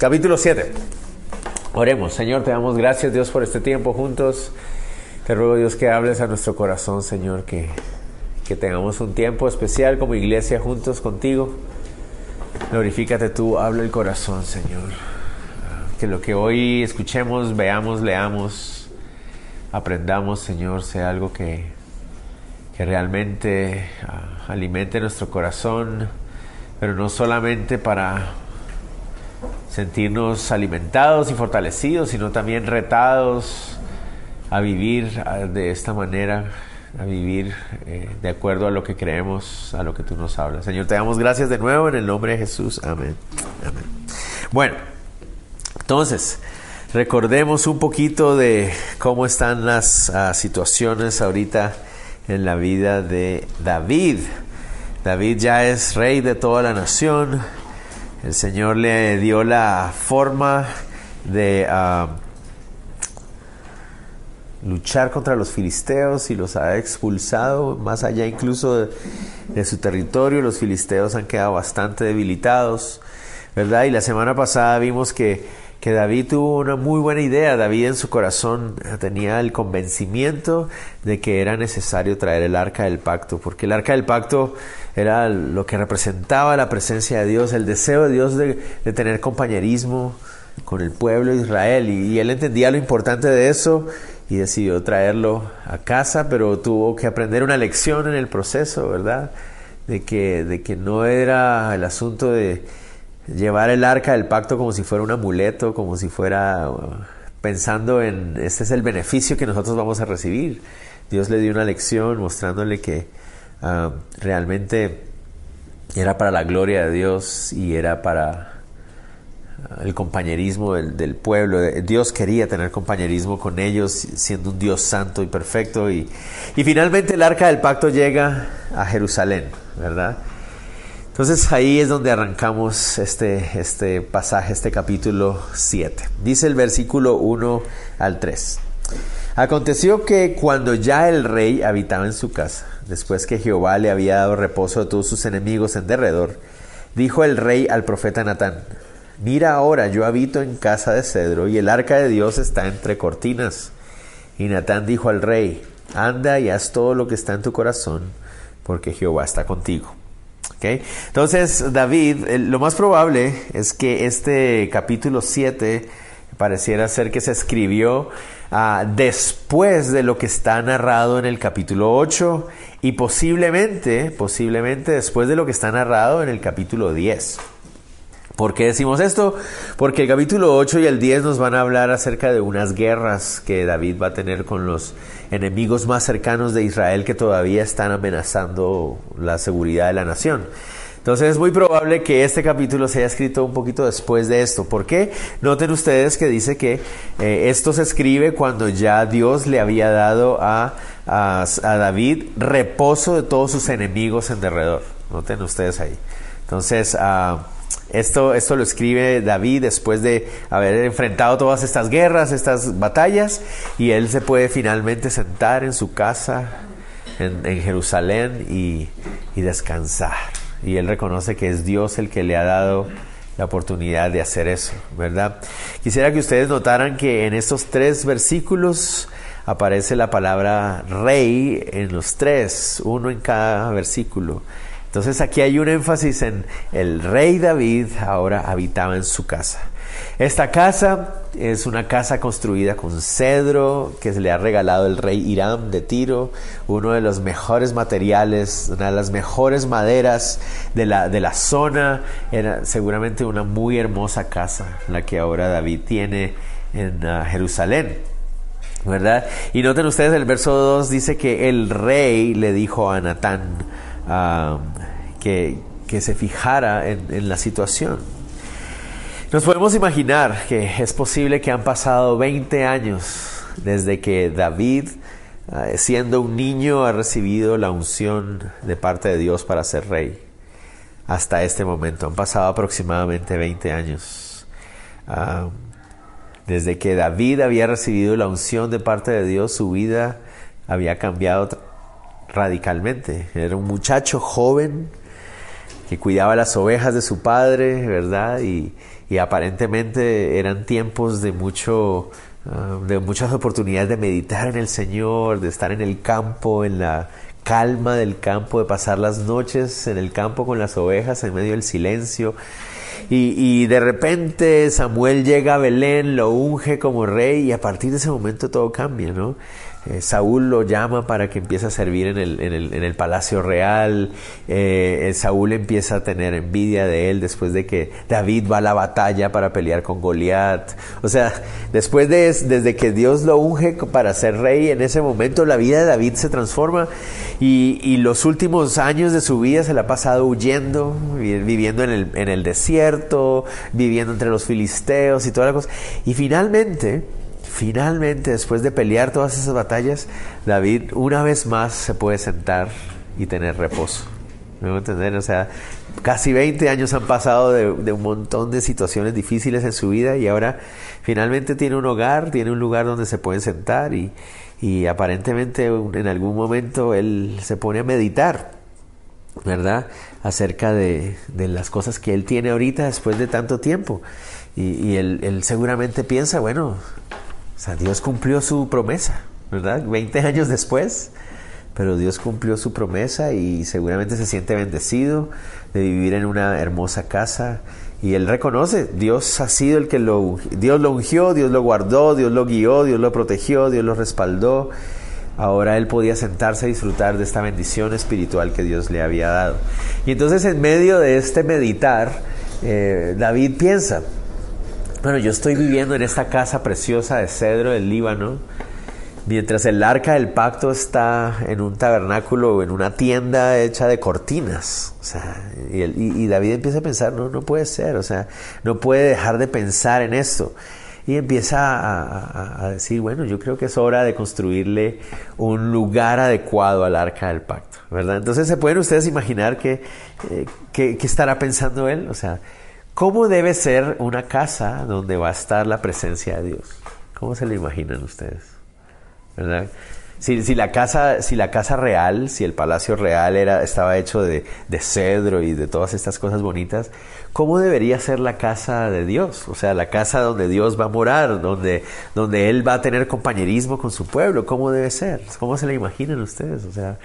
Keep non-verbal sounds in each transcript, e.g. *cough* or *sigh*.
Capítulo 7. Oremos, Señor, te damos gracias Dios por este tiempo juntos. Te ruego Dios que hables a nuestro corazón, Señor, que, que tengamos un tiempo especial como iglesia juntos contigo. Glorifícate tú, habla el corazón, Señor. Que lo que hoy escuchemos, veamos, leamos, aprendamos, Señor, sea algo que, que realmente uh, alimente nuestro corazón, pero no solamente para sentirnos alimentados y fortalecidos, sino también retados a vivir de esta manera, a vivir eh, de acuerdo a lo que creemos, a lo que tú nos hablas. Señor, te damos gracias de nuevo en el nombre de Jesús. Amén. Amén. Bueno, entonces, recordemos un poquito de cómo están las uh, situaciones ahorita en la vida de David. David ya es rey de toda la nación el Señor le dio la forma de uh, luchar contra los filisteos y los ha expulsado más allá incluso de, de, su territorio. Los filisteos han quedado bastante debilitados, ¿verdad? Y la semana pasada vimos que, que David tuvo una muy buena idea. David en su corazón tenía el convencimiento de que era necesario traer el arca del pacto, porque el arca del pacto era lo que representaba la presencia de Dios, el deseo de Dios de, tener compañerismo con el pueblo de Israel. Y, y, él entendía lo importante de eso y decidió traerlo a casa, pero tuvo que aprender una lección en el proceso, ¿verdad? De que, de que no era el asunto de llevar el arca del pacto como si fuera un amuleto, como si fuera pensando en, este es el beneficio que nosotros vamos a recibir. Dios le dio una lección mostrándole que uh, realmente era para la gloria de Dios y era para uh, el compañerismo del, pueblo. Dios quería tener compañerismo con ellos, siendo un Dios santo y perfecto. Y finalmente el arca del pacto llega a Jerusalén, ¿verdad? Entonces ahí es donde arrancamos este, este pasaje, este capítulo 7. Dice el versículo 1 al 3. Aconteció que cuando ya el rey habitaba en su casa, después que Jehová le había dado reposo a todos sus enemigos en derredor, dijo el rey al profeta Natán, mira ahora, yo habito en casa de cedro y el arca de Dios está entre cortinas. Y Natán dijo al rey, anda y haz todo lo que está en tu corazón, porque Jehová está contigo. Entonces, David, lo más probable es que este capítulo 7 pareciera ser que se escribió uh, después de lo que está narrado en el capítulo 8 y posiblemente, posiblemente después de lo que está narrado en el capítulo 10. ¿Por qué decimos esto? Porque el capítulo 8 y el 10 nos van a hablar acerca de unas guerras que David va a tener con los enemigos más cercanos de Israel que todavía están amenazando la seguridad de la nación. Entonces es muy probable que este capítulo se haya escrito un poquito después de esto. ¿Por qué? Noten ustedes que dice que eh, esto se escribe cuando ya Dios le había dado a, a, David reposo de todos sus enemigos en derredor. Noten ustedes ahí. Entonces, uh, esto, esto lo escribe David después de haber enfrentado todas estas guerras, estas batallas, y él se puede finalmente sentar en su casa en, Jerusalén y, y descansar. Y él reconoce que es Dios el que le ha dado la oportunidad de hacer eso, ¿verdad? Quisiera que ustedes notaran que en estos tres versículos aparece la palabra rey en los tres, uno en cada versículo. Entonces aquí hay un énfasis en el rey David ahora habitaba en su casa. Esta casa es una casa construida con cedro que se le ha regalado el rey Hiram de Tiro, uno de los mejores materiales, una de las mejores maderas de la, de la zona. Era seguramente una muy hermosa casa la que ahora David tiene en uh, Jerusalén. ¿Verdad? Y noten ustedes el verso 2 dice que el rey le dijo a Natán, Que, que, se fijara en, la situación. Nos podemos imaginar que es posible que han pasado 20 años desde que David, eh, siendo un niño, ha recibido la unción de parte de Dios para ser rey. Hasta este momento han pasado aproximadamente 20 años. Ah, desde que David había recibido la unción de parte de Dios, su vida había cambiado radicalmente. Era un muchacho joven que cuidaba las ovejas de su padre, ¿verdad? Y, aparentemente eran tiempos de mucho ah, de muchas oportunidades de meditar en el Señor, de estar en el campo, en la calma del campo, de pasar las noches en el campo con las ovejas en medio del silencio. Y, y, de repente Samuel llega a Belén, lo unge como rey y a partir de ese momento todo cambia, ¿no? Eh, Saúl lo llama para que empiece a servir en el, en el, en el palacio real. Eh, eh, Saúl empieza a tener envidia de él después de que David va a la batalla para pelear con Goliat. O sea, después de desde que Dios lo unge para ser rey, en ese momento la vida de David se transforma y, y los últimos años de su vida se la ha pasado huyendo, viviendo en el, en el desierto, viviendo entre los filisteos y todas las cosas. Y finalmente, Finalmente, después de pelear todas esas batallas, David una vez más se puede sentar y tener reposo. ¿Me entender? O sea, casi 20 años han pasado de, un montón de situaciones difíciles en su vida y ahora finalmente tiene un hogar, tiene un lugar donde se pueden sentar y, y aparentemente en algún momento él se pone a meditar, ¿verdad? Acerca de, las cosas que él tiene ahorita después de tanto tiempo. Y, él seguramente piensa, bueno, o sea, Dios cumplió su promesa, ¿verdad? 20 años después, pero Dios cumplió su promesa y seguramente se siente bendecido de vivir en una hermosa casa. Y él reconoce, Dios ha sido el que lo, Dios lo ungió, Dios lo guardó, Dios lo guió, Dios lo protegió, Dios lo respaldó. Ahora él podía sentarse a disfrutar de esta bendición espiritual que Dios le había dado. Y entonces en medio de este meditar, eh, David piensa, bueno, yo estoy viviendo en esta casa preciosa de cedro del Líbano, mientras el arca del pacto está en un tabernáculo o en una tienda hecha de cortinas. O sea, y, David empieza a pensar, no, no puede ser, o sea, no puede dejar de pensar en esto. Y empieza a, decir, bueno, yo creo que es hora de construirle un lugar adecuado al arca del pacto, ¿verdad? Entonces, ¿se pueden ustedes imaginar qué, eh, estará pensando él? O sea, ¿Cómo debe ser una casa donde va a estar la presencia de Dios? ¿Cómo se lo imaginan ustedes? ¿Verdad? Si, la casa, si la casa real, si el palacio real era, estaba hecho de, cedro y de todas estas cosas bonitas, ¿cómo debería ser la casa de Dios? O sea, la casa donde Dios va a morar, donde, donde Él va a tener compañerismo con su pueblo, ¿cómo debe ser? ¿Cómo se la imaginan ustedes? O sea,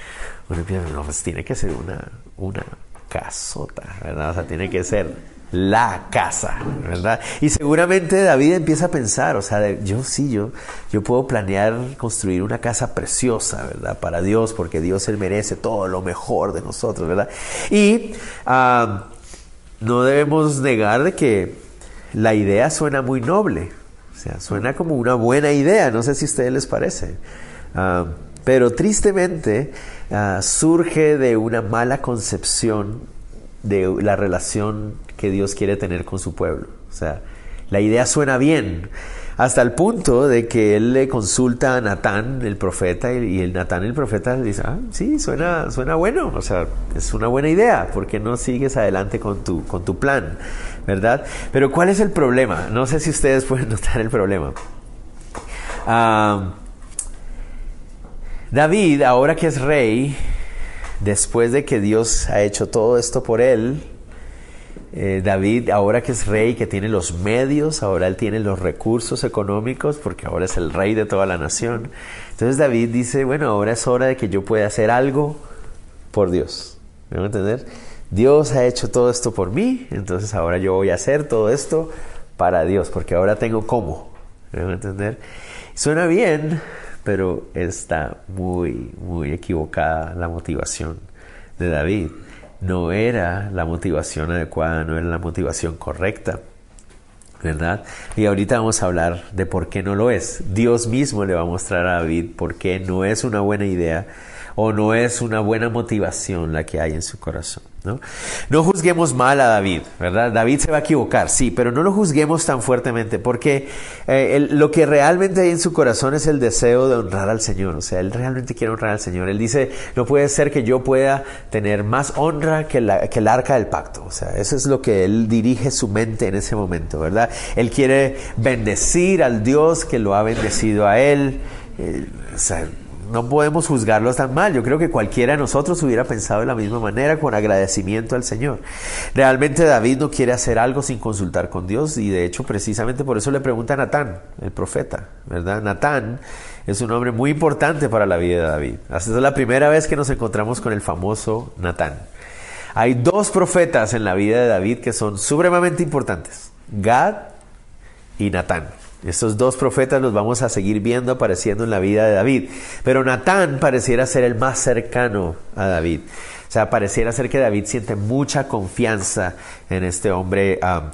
bueno, no, pues tiene que ser una, una casota, ¿verdad? O sea, tiene que ser la casa, ¿verdad? Y seguramente David empieza a pensar, o sea, yo sí, yo, yo puedo planear construir una casa preciosa, ¿verdad? Para Dios, porque Dios Él merece todo lo mejor de nosotros, ¿verdad? Y ah, no debemos negar de que la idea suena muy noble, o sea, suena como una buena idea, no sé si a ustedes les parece. Ah, pero tristemente ah, surge de una mala concepción de la relación que Dios quiere tener con su pueblo. O sea, la idea suena bien, hasta el punto de que él le consulta a Natán, el profeta, y el Natán, el profeta, le dice, ah, sí, suena, suena bueno, o sea, es una buena idea, ¿por qué no sigues adelante con tu, con tu plan? ¿Verdad? Pero ¿cuál es el problema? No sé si ustedes *laughs* pueden notar el problema. Ah, David, ahora que es rey, después de que Dios ha hecho todo esto por él, eh, David, ahora que es rey, que tiene los medios, ahora él tiene los recursos económicos, porque ahora es el rey de toda la nación. Entonces David dice, bueno, ahora es hora de que yo pueda hacer algo por Dios. ¿Me van a entender? Dios ha hecho todo esto por mí, entonces ahora yo voy a hacer todo esto para Dios, porque ahora tengo cómo. ¿Me a entender? Suena bien, pero está muy, muy equivocada la motivación de David. No era la motivación adecuada, no era la motivación correcta, ¿verdad? Y ahorita vamos a hablar de por qué no lo es. Dios mismo le va a mostrar a David por qué no es una buena idea o no es una buena motivación la que hay en su corazón. ¿no? no juzguemos mal a David, ¿verdad? David se va a equivocar, sí, pero no lo juzguemos tan fuertemente porque eh, lo que realmente hay en su corazón es el deseo de honrar al Señor, o sea, él realmente quiere honrar al Señor. Él dice, no puede ser que yo pueda tener más honra que, la, el arca del pacto, o sea, eso es lo que él dirige su mente en ese momento, ¿verdad? Él quiere bendecir al Dios que lo ha bendecido a él. Eh, o sea, no podemos juzgarlos tan mal. Yo creo que cualquiera de nosotros hubiera pensado de la misma manera, con agradecimiento al Señor. Realmente David no quiere hacer algo sin consultar con Dios y de hecho precisamente por eso le pregunta a Natán, el profeta, ¿verdad? Natán es un hombre muy importante para la vida de David. Esta es la primera vez que nos encontramos con el famoso Natán. Hay dos profetas en la vida de David que son supremamente importantes, Gad y Natán. Estos dos profetas los vamos a seguir viendo apareciendo en la vida de David. Pero Natán pareciera ser el más cercano a David. O sea, pareciera ser que David siente mucha confianza en este hombre ah,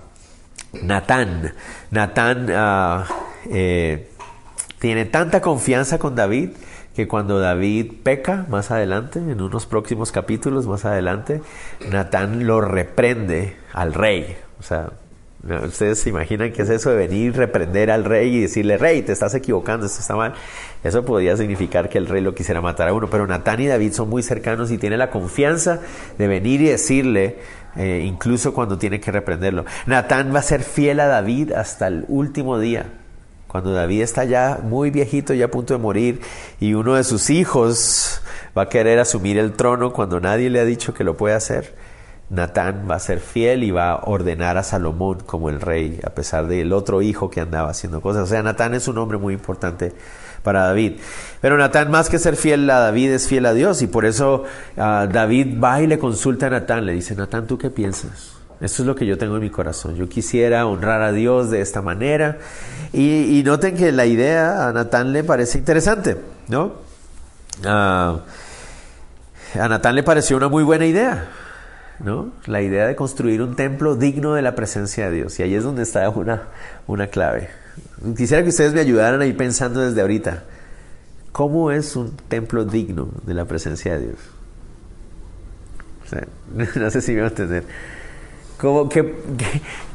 Natán. Natán ah, eh, tiene tanta confianza con David que cuando David peca más adelante, en unos próximos capítulos más adelante, Natán lo reprende al rey. O sea, Ustedes se imaginan qué es eso de venir, reprender al rey y decirle, rey, te estás equivocando, esto está mal. Eso podría significar que el rey lo quisiera matar a uno, pero Natán y David son muy cercanos y tiene la confianza de venir y decirle, eh, incluso cuando tiene que reprenderlo. Natán va a ser fiel a David hasta el último día. Cuando David está ya muy viejito, ya a punto de morir, y uno de sus hijos va a querer asumir el trono cuando nadie le ha dicho que lo puede hacer Natán va a ser fiel y va a ordenar a Salomón como el rey, a pesar del otro hijo que andaba haciendo cosas. O sea, Natán es un hombre muy importante para David. Pero Natán, más que ser fiel a David, es fiel a Dios. Y por eso ah, David va y le consulta a Natán. Le dice, Natán, ¿tú qué piensas? Esto es lo que yo tengo en mi corazón. Yo quisiera honrar a Dios de esta manera. Y, noten que la idea a Natán le parece interesante, ¿no? Ah, a Natán le pareció una muy buena idea. ¿No? La idea de construir un templo digno de la presencia de Dios. Y ahí es donde está una, una clave. Quisiera que ustedes me ayudaran a ir pensando desde ahorita. ¿Cómo es un templo digno de la presencia de Dios? *laughs* no sé si me va a entender. ¿Cómo, qué,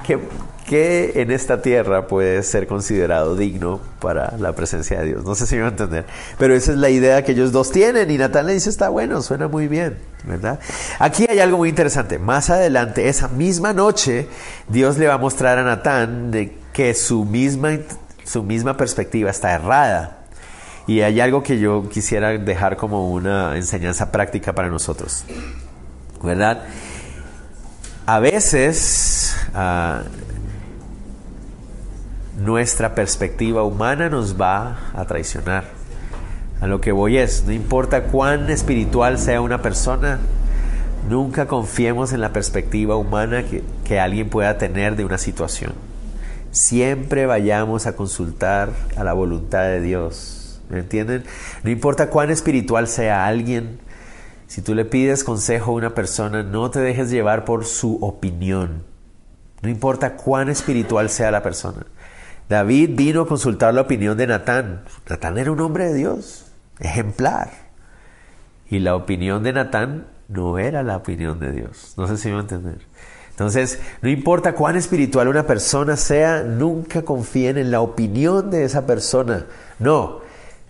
qué, ¿Qué en esta tierra puede ser considerado digno para la presencia de Dios? No sé si me va a entender. Pero esa es la idea que ellos dos tienen. Y Natán le dice, está bueno, suena muy bien, ¿verdad? Aquí hay algo muy interesante. Más adelante, esa misma noche, Dios le va a mostrar a Natán de que su misma, su misma perspectiva está errada. Y hay algo que yo quisiera dejar como una enseñanza práctica para nosotros, ¿verdad? A veces... Ah, nuestra perspectiva humana nos va a traicionar. A lo que voy es, no importa cuán espiritual sea una persona, nunca confiemos en la perspectiva humana que, que alguien pueda tener de una situación. Siempre vayamos a consultar a la voluntad de Dios. ¿Me entienden? No importa cuán espiritual sea alguien, si tú le pides consejo a una persona, no te dejes llevar por su opinión. No importa cuán espiritual sea la persona. David vino a consultar la opinión de Natán. Natán era un hombre de Dios, ejemplar. Y la opinión de Natán no era la opinión de Dios. No sé si me va a entender. Entonces, no importa cuán espiritual una persona sea, nunca confíen en la opinión de esa persona. No,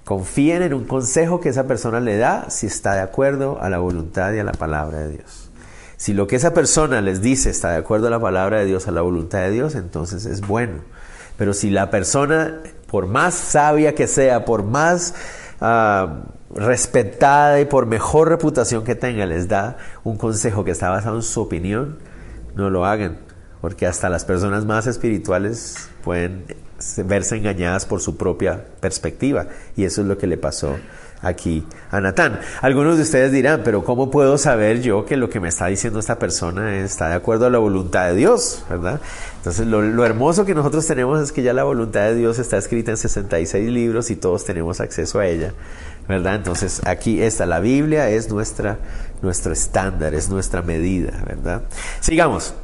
confíen en un consejo que esa persona le da si está de acuerdo a la voluntad y a la palabra de Dios. Si lo que esa persona les dice está de acuerdo a la palabra de Dios, a la voluntad de Dios, entonces es bueno. Pero si la persona, por más sabia que sea, por más ah, respetada y por mejor reputación que tenga, les da un consejo que está basado en su opinión, no lo hagan. Porque hasta las personas más espirituales pueden verse engañadas por su propia perspectiva. Y eso es lo que le pasó aquí a Natán. Algunos de ustedes dirán, pero ¿cómo puedo saber yo que lo que me está diciendo esta persona está de acuerdo a la voluntad de Dios? ¿Verdad? Entonces lo, hermoso que nosotros tenemos es que ya la voluntad de Dios está escrita en 66 libros y todos tenemos acceso a ella. ¿Verdad? Entonces aquí está, la Biblia es nuestra, nuestro estándar, es nuestra medida, ¿verdad? Sigamos.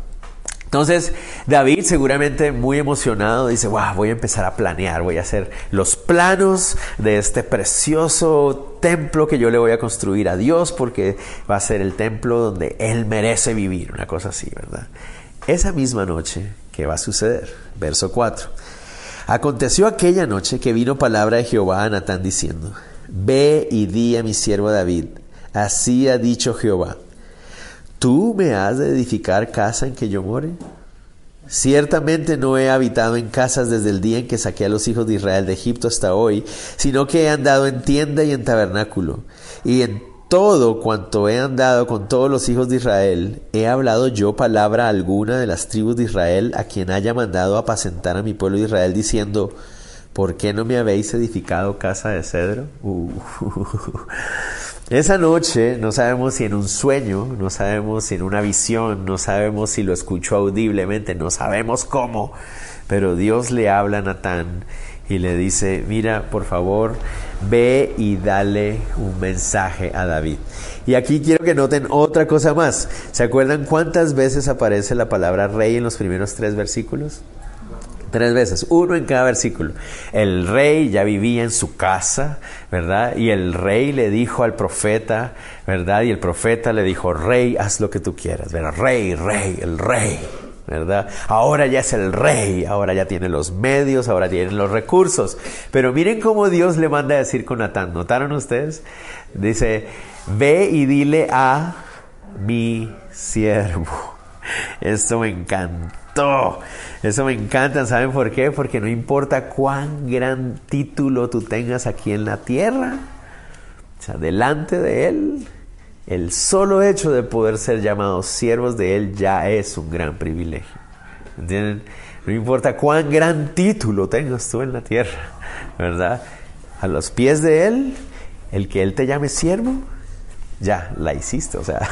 Entonces David seguramente muy emocionado dice, wow, voy a empezar a planear, voy a hacer los planos de este precioso templo que yo le voy a construir a Dios porque va a ser el templo donde Él merece vivir, una cosa así, ¿verdad? Esa misma noche, ¿qué va a suceder? Verso 4. Aconteció aquella noche que vino palabra de Jehová a Natán diciendo, Ve y di a mi siervo David, así ha dicho Jehová ¿Tú me has de edificar casa en que yo more? Ciertamente no he habitado en casas desde el día en que saqué a los hijos de Israel de Egipto hasta hoy, sino que he andado en tienda y en tabernáculo. Y en todo cuanto he andado con todos los hijos de Israel, he hablado yo palabra alguna de las tribus de Israel a quien haya mandado apacentar a mi pueblo de Israel, diciendo, ¿por qué no me habéis edificado casa de cedro? Uh. *laughs* Esa noche no sabemos si en un sueño, no sabemos si en una visión, no sabemos si lo escuchó audiblemente, no sabemos cómo, pero Dios le habla a Natán y le dice, mira, por favor, ve y dale un mensaje a David. Y aquí quiero que noten otra cosa más. ¿Se acuerdan cuántas veces aparece la palabra rey en los primeros tres versículos? Tres veces, uno en cada versículo. El rey ya vivía en su casa, ¿verdad? Y el rey le dijo al profeta, ¿verdad? Y el profeta le dijo, rey, haz lo que tú quieras, ¿verdad? Rey, rey, el rey, ¿verdad? Ahora ya es el rey, ahora ya tiene los medios, ahora tiene los recursos. Pero miren cómo Dios le manda a decir con Natán, ¿notaron ustedes? Dice, ve y dile a mi siervo. Esto me Eso me encanta. ¿Saben por qué? Porque no importa cuán gran título tú tengas aquí en la tierra, o sea, delante de Él, el solo hecho de poder ser llamados siervos de Él ya es un gran privilegio. ¿Entienden? No importa cuán gran título tengas tú en la tierra, ¿verdad? A los pies de Él, el que Él te llame siervo, ya la hiciste. O sea,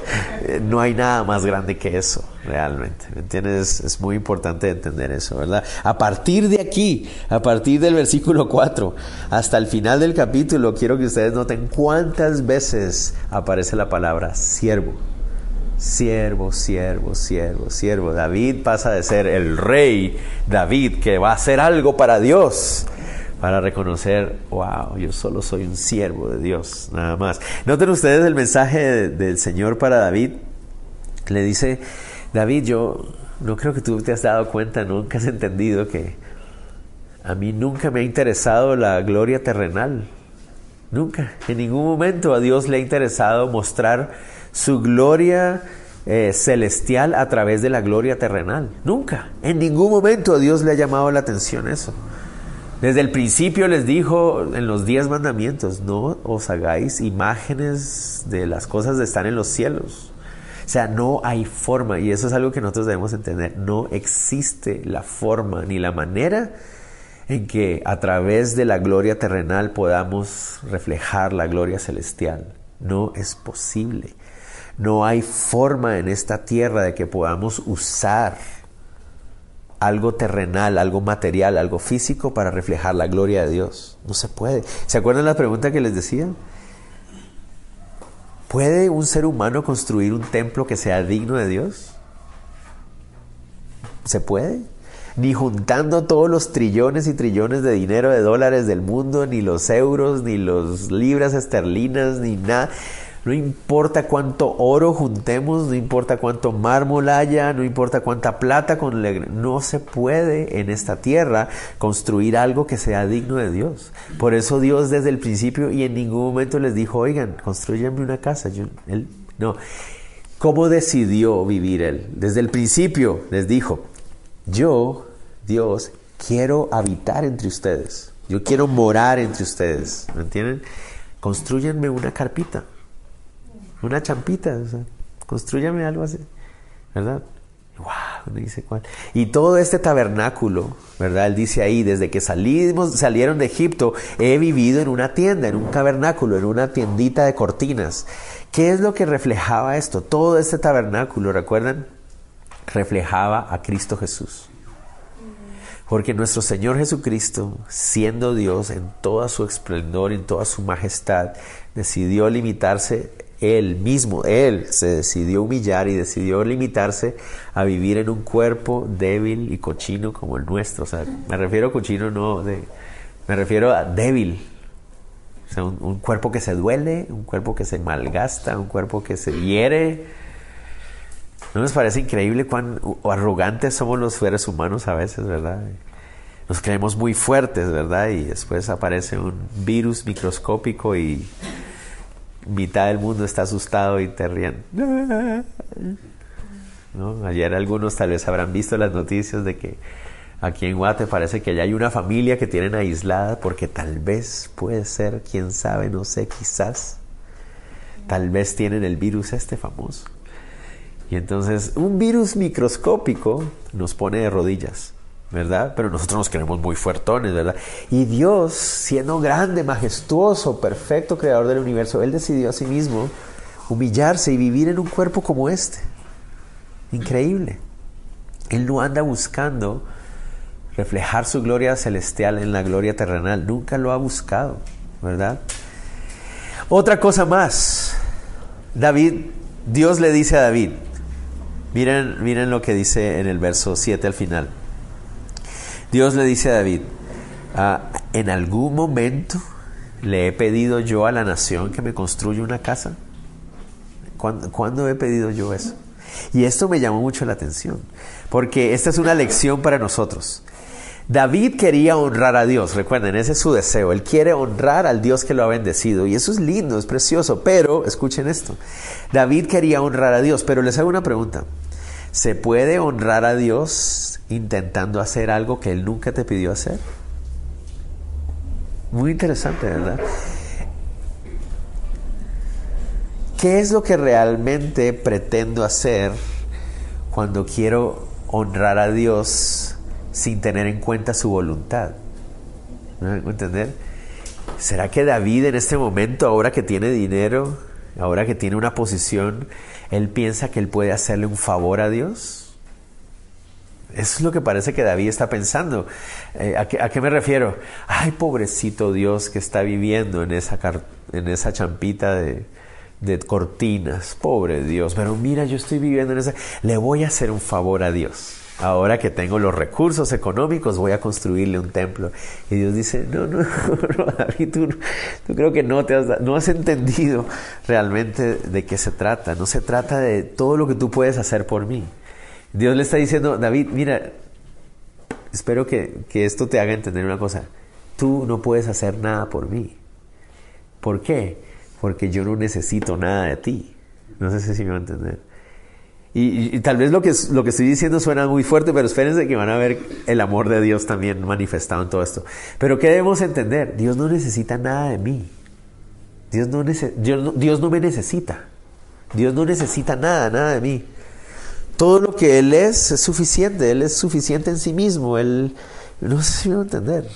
*laughs* no hay nada más grande que eso, realmente. ¿Me entiendes? Es, muy importante entender eso, ¿verdad? A partir de aquí, a partir del versículo 4 hasta el final del capítulo, quiero que ustedes noten cuántas veces aparece la palabra siervo. Siervo, siervo, siervo, siervo. David pasa de ser el rey David que va a hacer algo para Dios para reconocer, wow, yo solo soy un siervo de Dios, nada más. Noten ustedes el mensaje del Señor para David. Le dice, David, yo no creo que tú te has dado cuenta, nunca has entendido que a mí nunca me ha interesado la gloria terrenal. Nunca, en ningún momento a Dios le ha interesado mostrar su gloria eh, celestial a través de la gloria terrenal. Nunca, en ningún momento a Dios le ha llamado la atención eso. Desde el principio les dijo en los diez mandamientos, no os hagáis imágenes de las cosas que están en los cielos. O sea, no hay forma, y eso es algo que nosotros debemos entender, no existe la forma ni la manera en que a través de la gloria terrenal podamos reflejar la gloria celestial. No es posible. No hay forma en esta tierra de que podamos usar algo terrenal, algo material, algo físico para reflejar la gloria de Dios. No se puede. ¿Se acuerdan la pregunta que les decía? ¿Puede un ser humano construir un templo que sea digno de Dios? ¿Se puede? Ni juntando todos los trillones y trillones de dinero de dólares del mundo, ni los euros, ni los libras esterlinas, ni nada. No importa cuánto oro juntemos, no importa cuánto mármol haya, no importa cuánta plata con no se puede en esta tierra construir algo que sea digno de Dios. Por eso Dios desde el principio y en ningún momento les dijo, oigan, construyanme una casa. él, no. ¿Cómo decidió vivir él? Desde el principio les dijo, yo, Dios, quiero habitar entre ustedes. Yo quiero morar entre ustedes. ¿Me entienden? Construyanme una carpita una champita, o sea, construyame algo así, ¿verdad? Dice cuál. Y todo este tabernáculo, ¿verdad? Él dice ahí, desde que salimos, salieron de Egipto, he vivido en una tienda, en un tabernáculo, en una tiendita de cortinas. ¿Qué es lo que reflejaba esto? Todo este tabernáculo, ¿recuerdan? Reflejaba a Cristo Jesús. Porque nuestro Señor Jesucristo, siendo Dios en toda su esplendor, en toda su majestad, decidió limitarse Él mismo, Él se decidió humillar y decidió limitarse a vivir en un cuerpo débil y cochino como el nuestro. O sea, me refiero a cochino no de... Me refiero a débil. O sea, un, cuerpo que se duele, un cuerpo que se malgasta, un cuerpo que se hiere. ¿No nos parece increíble cuán arrogantes somos los seres humanos a veces, verdad? Nos creemos muy fuertes, ¿verdad? Y después aparece un virus microscópico y mitad del mundo está asustado y te ríen. ¿No? Ayer algunos tal vez habrán visto las noticias de que aquí en Guate parece que ya hay una familia que tienen aislada porque tal vez puede ser, quién sabe, no sé, quizás, tal vez tienen el virus este famoso. Y entonces un virus microscópico nos pone de rodillas. ¿Verdad? Pero nosotros nos queremos muy fuertones, ¿verdad? Y Dios, siendo grande, majestuoso, perfecto creador del universo, Él decidió a sí mismo humillarse y vivir en un cuerpo como este. Increíble. Él no anda buscando reflejar su gloria celestial en la gloria terrenal. Nunca lo ha buscado, ¿verdad? Otra cosa más. David, Dios le dice a David, miren, miren lo que dice en el verso 7 al final. Dios le dice a David, ah, en algún momento le he pedido yo a la nación que me construya una casa. ¿Cuándo, he pedido yo eso? Y esto me llamó mucho la atención, porque esta es una lección para nosotros. David quería honrar a Dios, recuerden, ese es su deseo, él quiere honrar al Dios que lo ha bendecido y eso es lindo, es precioso, pero escuchen esto, David quería honrar a Dios, pero les hago una pregunta, ¿se puede honrar a Dios intentando hacer algo que Él nunca te pidió hacer. Muy interesante, ¿verdad? ¿Qué es lo que realmente pretendo hacer cuando quiero honrar a Dios sin tener en cuenta su voluntad? ¿Me entender? ¿Será que David en este momento, ahora que tiene dinero, ahora que tiene una posición, él piensa que él puede hacerle un favor a Dios? Eso es lo que parece que David está pensando. Eh, ¿a, qué, me refiero? Ay, pobrecito Dios que está viviendo en esa, en esa champita de, de cortinas. Pobre Dios. Pero mira, yo estoy viviendo en esa... Le voy a hacer un favor a Dios. Ahora que tengo los recursos económicos, voy a construirle un templo. Y Dios dice, no, no, *laughs* no David, tú, tú, creo que no, te has, no has entendido realmente de qué se trata. No se trata de todo lo que tú puedes hacer por mí. Dios le está diciendo, David, mira, espero que, esto te haga entender una cosa. Tú no puedes hacer nada por mí. ¿Por qué? Porque yo no necesito nada de ti. No sé si me va a entender. Y, tal vez lo que, lo que estoy diciendo suena muy fuerte, pero espérense que van a ver el amor de Dios también manifestado en todo esto. Pero ¿qué debemos entender? Dios no necesita nada de mí. Dios no, Dios no me necesita. Dios no necesita nada, nada de mí. Todo lo que Él es es suficiente, Él es suficiente en sí mismo, Él no sé si a entender.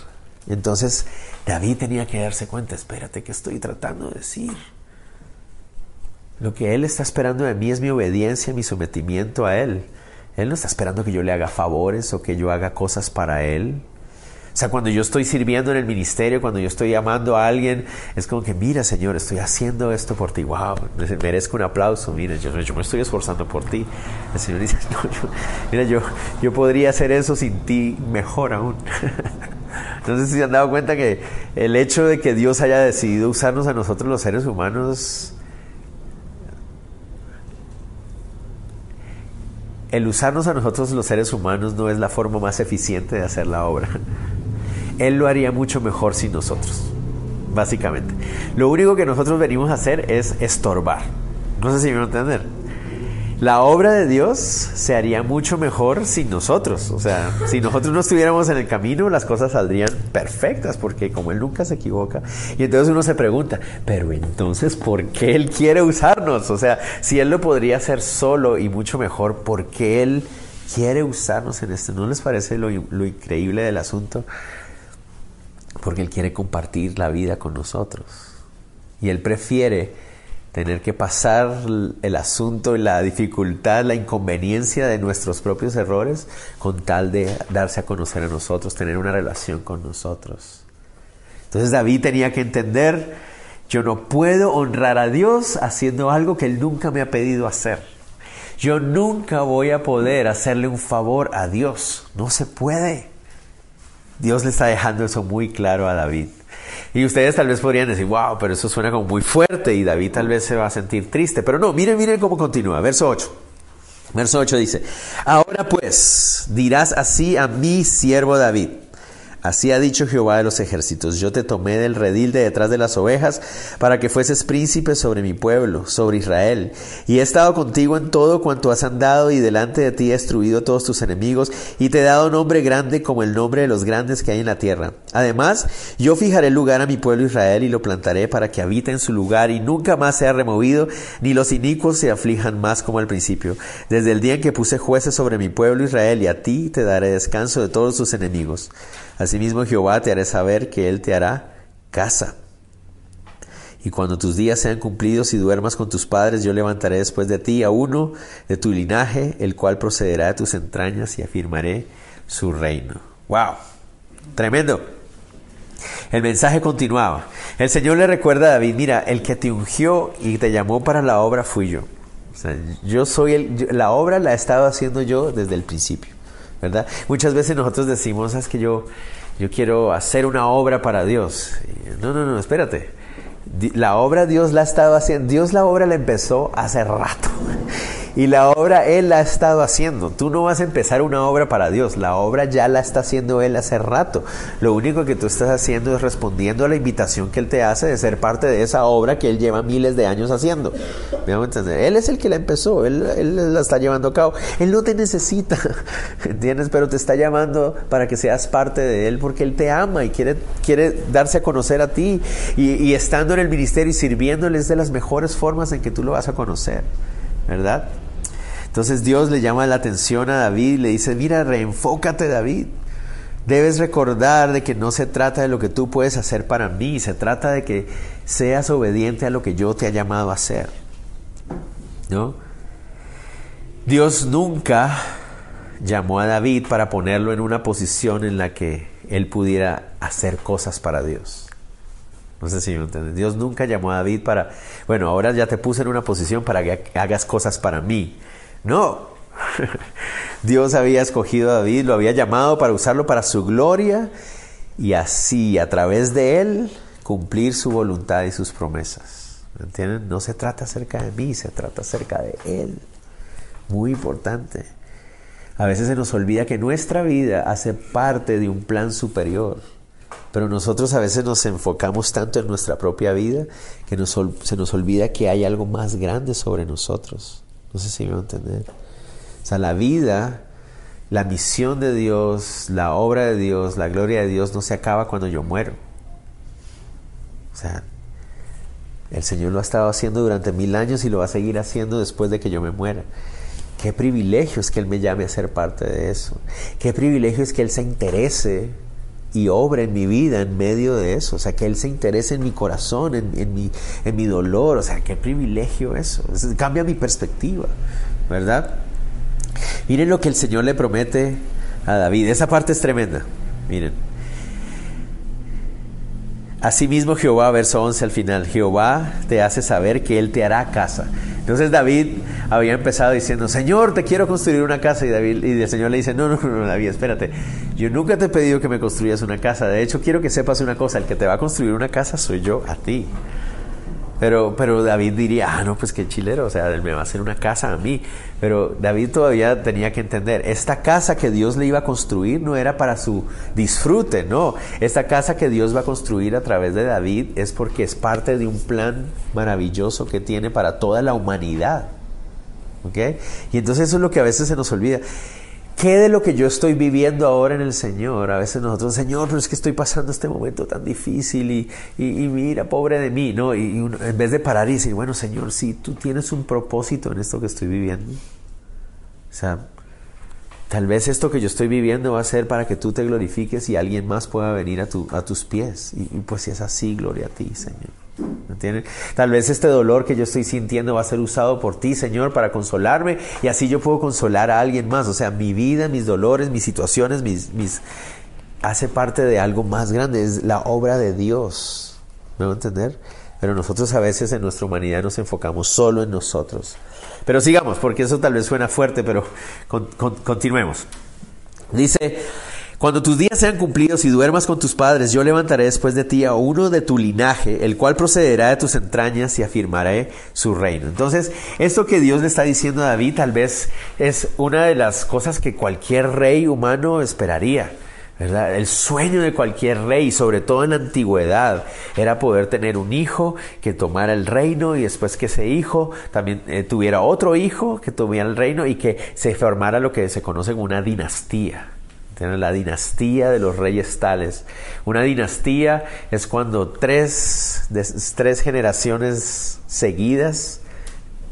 Entonces David tenía que darse cuenta, espérate, ¿qué estoy tratando de decir? Lo que Él está esperando de mí es mi obediencia, mi sometimiento a Él. Él no está esperando que yo le haga favores o que yo haga cosas para Él. O sea, cuando yo estoy sirviendo en el ministerio, cuando yo estoy llamando a alguien, es como que, mira, Señor, estoy haciendo esto por ti. Wow, merezco un aplauso. Mira, yo, me estoy esforzando por ti. El Señor dice, *laughs* mira, yo, yo podría hacer eso sin ti mejor aún. *laughs* Entonces, si se han dado cuenta que el hecho de que Dios haya decidido usarnos a nosotros los seres humanos, el usarnos a nosotros los seres humanos no es la forma más eficiente de hacer la obra. Él lo haría mucho mejor sin nosotros, básicamente. Lo único que nosotros venimos a hacer es estorbar. No sé si me van a entender. La obra de Dios se haría mucho mejor sin nosotros. O sea, si nosotros no estuviéramos en el camino, las cosas saldrían perfectas, porque como Él nunca se equivoca. Y entonces uno se pregunta, pero entonces, ¿por qué Él quiere usarnos? O sea, si Él lo podría hacer solo y mucho mejor, ¿por qué Él quiere usarnos en esto? ¿No les parece lo, lo increíble del asunto? porque Él quiere compartir la vida con nosotros. Y Él prefiere tener que pasar el asunto la dificultad, la inconveniencia de nuestros propios errores con tal de darse a conocer a nosotros, tener una relación con nosotros. Entonces David tenía que entender Yo no puedo honrar a Dios haciendo algo que Él nunca me ha pedido hacer. Yo nunca voy a poder hacerle un favor a Dios. No se puede. Dios le está dejando eso muy claro a David. Y ustedes tal vez podrían decir, wow, pero eso suena como muy fuerte y David tal vez se va a sentir triste. Pero no, miren, miren cómo continúa. Verso 8. Verso 8 dice, ahora pues dirás así a mi siervo David. Así ha dicho Jehová de los ejércitos, yo te tomé del redil de detrás de las ovejas para que fueses príncipe sobre mi pueblo, sobre Israel. Y he estado contigo en todo cuanto has andado y delante de ti he destruido todos tus enemigos y te he dado nombre grande como el nombre de los grandes que hay en la tierra. Además, yo fijaré lugar a mi pueblo Israel y lo plantaré para que habite en su lugar y nunca más sea removido, ni los inicuos se aflijan más como al principio. Desde el día en que puse jueces sobre mi pueblo Israel y a ti te daré descanso de todos tus enemigos. Asimismo Jehová te hará saber que Él te hará casa. Y cuando tus días sean cumplidos y duermas con tus padres, yo levantaré después de ti a uno de tu linaje, el cual procederá de tus entrañas y afirmaré su reino. ¡Wow! Tremendo. El mensaje continuaba. El Señor le recuerda a David, mira, el que te ungió y te llamó para la obra fui yo. yo soy el, la obra la he estado haciendo yo desde el principio. Muchas veces nosotros decimos, es que yo, yo quiero hacer una obra para Dios. No, no, no, espérate. La obra Dios la ha estado haciendo. Dios la obra la empezó hace rato. Y la obra Él la ha estado haciendo. Tú no vas a empezar una obra para Dios. La obra ya la está haciendo Él hace rato. Lo único que tú estás haciendo es respondiendo a la invitación que Él te hace de ser parte de esa obra que Él lleva miles de años haciendo. ¿Me a entender? Él es el que la empezó. Él, él la está llevando a cabo. Él no te necesita. *laughs* ¿Entiendes? Pero te está llamando para que seas parte de Él porque Él te ama y quiere, quiere darse a conocer a ti. Y, y estando en el ministerio y sirviéndole es de las mejores formas en que tú lo vas a conocer. ¿Verdad? Entonces Dios le llama la atención a David y le dice, mira, reenfócate David. Debes recordar de que no se trata de lo que tú puedes hacer para mí, se trata de que seas obediente a lo que yo te he llamado a hacer. ¿No? Dios nunca llamó a David para ponerlo en una posición en la que él pudiera hacer cosas para Dios. No sé si me entiendes. Dios nunca llamó a David para, bueno, ahora ya te puse en una posición para que hagas cosas para mí. No. *laughs* Dios había escogido a David, lo había llamado para usarlo para su gloria y así a través de él cumplir su voluntad y sus promesas. ¿Me entienden? No se trata acerca de mí, se trata acerca de él. Muy importante. A veces se nos olvida que nuestra vida hace parte de un plan superior. Pero nosotros a veces nos enfocamos tanto en nuestra propia vida que se nos olvida que hay algo más grande sobre nosotros. No sé si me va a entender. O sea, la vida, la misión de Dios, la obra de Dios, la gloria de Dios no se acaba cuando yo muero. O sea, el Señor lo ha estado haciendo durante mil años y lo va a seguir haciendo después de que yo me muera. Qué privilegio es que Él me llame a ser parte de eso. Qué privilegio es que Él se interese y obra en mi vida en medio de eso. O sea, que Él se interese en mi corazón, en, mi, en mi dolor. O sea, qué privilegio eso. Cambia mi perspectiva, ¿verdad? Miren lo que el Señor le promete a David. Esa parte es tremenda. Miren. Asimismo Jehová, verso 11 al final, Jehová te hace saber que Él te hará casa. Entonces David había empezado diciendo, Señor, te quiero construir una casa. Y, el Señor le dice, no, no, no, David, espérate. Yo nunca te he pedido que me construyas una casa. De hecho, quiero que sepas una cosa, el que te va a construir una casa soy yo, a ti. Pero, pero David diría, ah, no, pues qué chilero, o sea, él me va a hacer una casa a mí. Pero David todavía tenía que entender, esta casa que Dios le iba a construir no era para su disfrute, no. Esta casa que Dios va a construir a través de David es porque es parte de un plan maravilloso que tiene para toda la humanidad. ¿Ok? Y entonces eso es lo que a veces se nos olvida. ¿Qué de lo que yo estoy viviendo ahora en el Señor? A veces nosotros, Señor, pero es que estoy pasando este momento tan difícil y, y, mira, pobre de mí, ¿no? Y, en vez de parar y decir, bueno, Señor, sí, tú tienes un propósito en esto que estoy viviendo. O sea, tal vez esto que yo estoy viviendo va a ser para que tú te glorifiques y alguien más pueda venir a tus pies. Y, y pues si es así, gloria a ti, Señor. Tal vez este dolor que yo estoy sintiendo va a ser usado por ti, Señor, para consolarme y así yo puedo consolar a alguien más. O sea, mi vida, mis dolores, mis situaciones, mis, mis hace parte de algo más grande, es la obra de Dios. ¿Me va a entender? Pero nosotros a veces en nuestra humanidad nos enfocamos solo en nosotros. Pero sigamos, porque eso tal vez suena fuerte, pero continuemos. Dice, cuando tus días sean cumplidos y duermas con tus padres, yo levantaré después de ti a uno de tu linaje, el cual procederá de tus entrañas y afirmaré su reino. Entonces, esto que Dios le está diciendo a David tal vez es una de las cosas que cualquier rey humano esperaría. ¿verdad? El sueño de cualquier rey, sobre todo en la antigüedad, era poder tener un hijo que tomara el reino y después que ese hijo también eh, tuviera otro hijo que tuviera el reino y que se formara lo que se conoce como una dinastía la dinastía de los reyes tales. Una dinastía es cuando tres, tres generaciones seguidas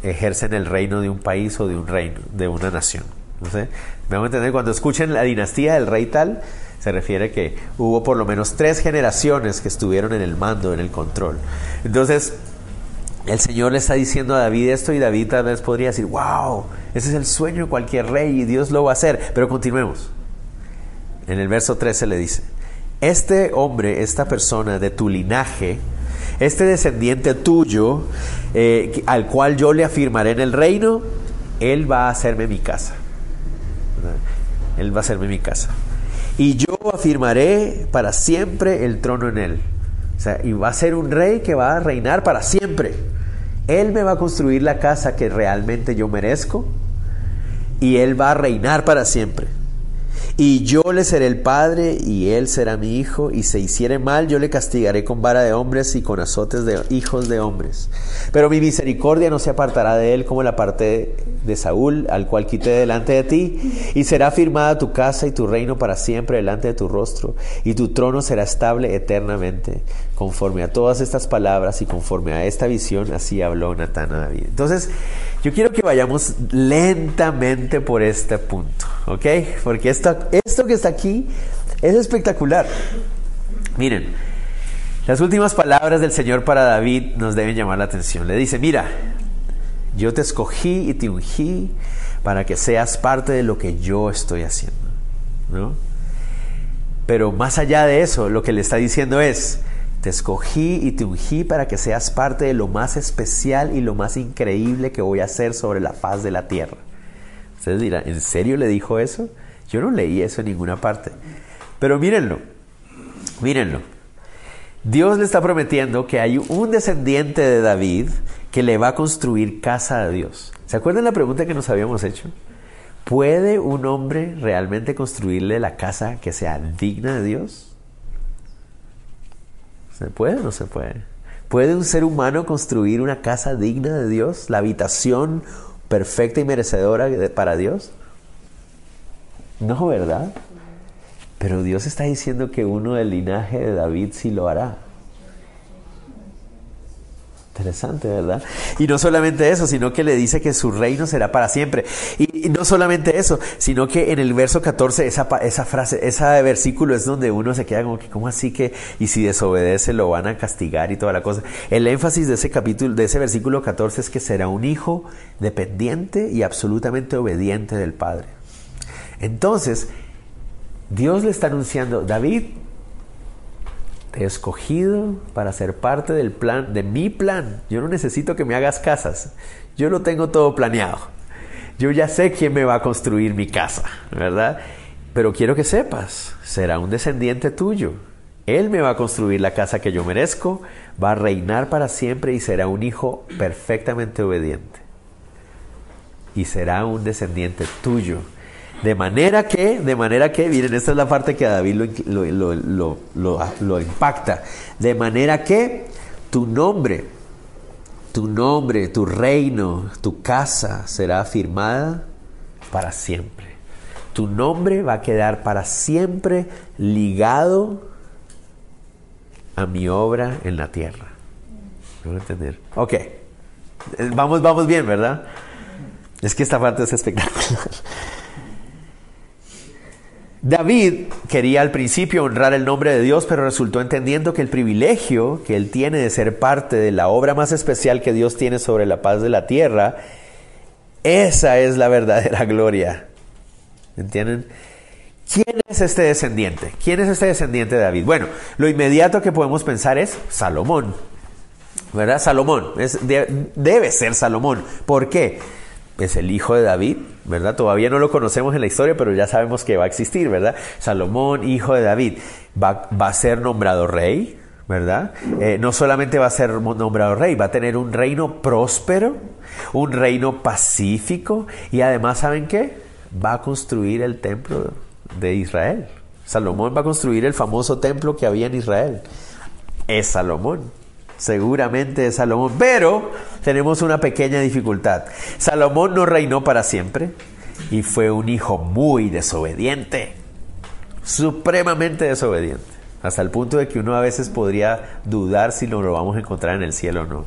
ejercen el reino de un país o de un reino, de una nación. ¿No sé? Entender, cuando escuchen la dinastía del rey tal, se refiere que hubo por lo menos tres generaciones que estuvieron en el mando, en el control. Entonces, el Señor le está diciendo a David esto y David tal vez podría decir, wow, ese es el sueño de cualquier rey y Dios lo va a hacer. Pero continuemos en el verso 13 le dice, este hombre, esta persona de tu linaje, este descendiente tuyo, eh, al cual yo le afirmaré en el reino, él va a hacerme mi casa. Él va a hacerme mi casa. Y yo afirmaré para siempre el trono en él. O sea, y va a ser un rey que va a reinar para siempre. Él me va a construir la casa que realmente yo merezco. Y él va a reinar para siempre. Y yo le seré el padre y él será mi hijo, y se hiciere mal, yo le castigaré con vara de hombres y con azotes de hijos de hombres. Pero mi misericordia no se apartará de él como la parte de Saúl, al cual quité delante de ti, y será firmada tu casa y tu reino para siempre delante de tu rostro, y tu trono será estable eternamente. Conforme a todas estas palabras y conforme a esta visión, así habló Natán a David. Entonces, yo quiero que vayamos lentamente por este punto, ¿ok? Porque esto, esto que está aquí es espectacular. Miren, las últimas palabras del Señor para David nos deben llamar la atención. Le dice, mira, yo te escogí y te ungí para que seas parte de lo que yo estoy haciendo, ¿no? Pero más allá de eso, lo que le está diciendo es, te escogí y te ungí para que seas parte de lo más especial y lo más increíble que voy a hacer sobre la faz de la tierra. Ustedes dirán, ¿en serio le dijo eso? Yo no leí eso en ninguna parte. Pero mírenlo, mírenlo. Dios le está prometiendo que hay un descendiente de David que le va a construir casa a Dios. ¿Se acuerdan la pregunta que nos habíamos hecho? ¿Puede un hombre realmente construirle la casa que sea digna de Dios? ¿Se puede o no se puede? ¿Puede un ser humano construir una casa digna de Dios? ¿La habitación perfecta y merecedora para Dios? No, ¿verdad? Pero Dios está diciendo que uno del linaje de David sí lo hará. Interesante, ¿verdad? Y no solamente eso, sino que le dice que su reino será para siempre. Y, no solamente eso, sino que en el verso 14, esa, esa frase, ese versículo es donde uno se queda como que, ¿cómo así que? Y si desobedece lo van a castigar y toda la cosa. El énfasis de ese capítulo, de ese versículo 14 es que será un hijo dependiente y absolutamente obediente del Padre. Entonces, Dios le está anunciando, David, he escogido para ser parte del plan, de mi plan. Yo no necesito que me hagas casas. Yo lo tengo todo planeado. Yo ya sé quién me va a construir mi casa, ¿verdad? Pero quiero que sepas, será un descendiente tuyo. Él me va a construir la casa que yo merezco, va a reinar para siempre y será un hijo perfectamente obediente. Y será un descendiente tuyo de manera que, de manera que, miren, esta es la parte que a David lo, impacta. De manera que tu nombre, tu nombre, tu reino, tu casa será firmada para siempre. Tu nombre va a quedar para siempre ligado a mi obra en la tierra. ¿Me a entender? Ok. Vamos, vamos bien, ¿verdad? Es que esta parte es espectacular. *laughs* David quería al principio honrar el nombre de Dios, pero resultó entendiendo que el privilegio que él tiene de ser parte de la obra más especial que Dios tiene sobre la paz de la tierra, esa es la verdadera *laughs* gloria. ¿Entienden? ¿Quién es este descendiente? ¿Quién es este descendiente de David? Bueno, lo inmediato que podemos pensar es Salomón. ¿verdad? Salomón, debe ser Salomón. ¿Por qué? Es el hijo de David, ¿verdad? Todavía no lo conocemos en la historia, pero ya sabemos que va a existir, ¿verdad? Salomón, hijo de David, va, va a ser nombrado rey, ¿verdad? Eh, no solamente va a ser nombrado rey, va a tener un reino próspero, un reino pacífico y además, ¿saben qué? Va a construir el templo de Israel. Salomón va a construir el famoso templo que había en Israel. Es Salomón. Seguramente es Salomón. Pero tenemos una pequeña dificultad. Salomón no reinó para siempre y fue un hijo muy desobediente. Supremamente desobediente. Hasta el punto de que uno a veces podría dudar si lo vamos a encontrar en el cielo o no.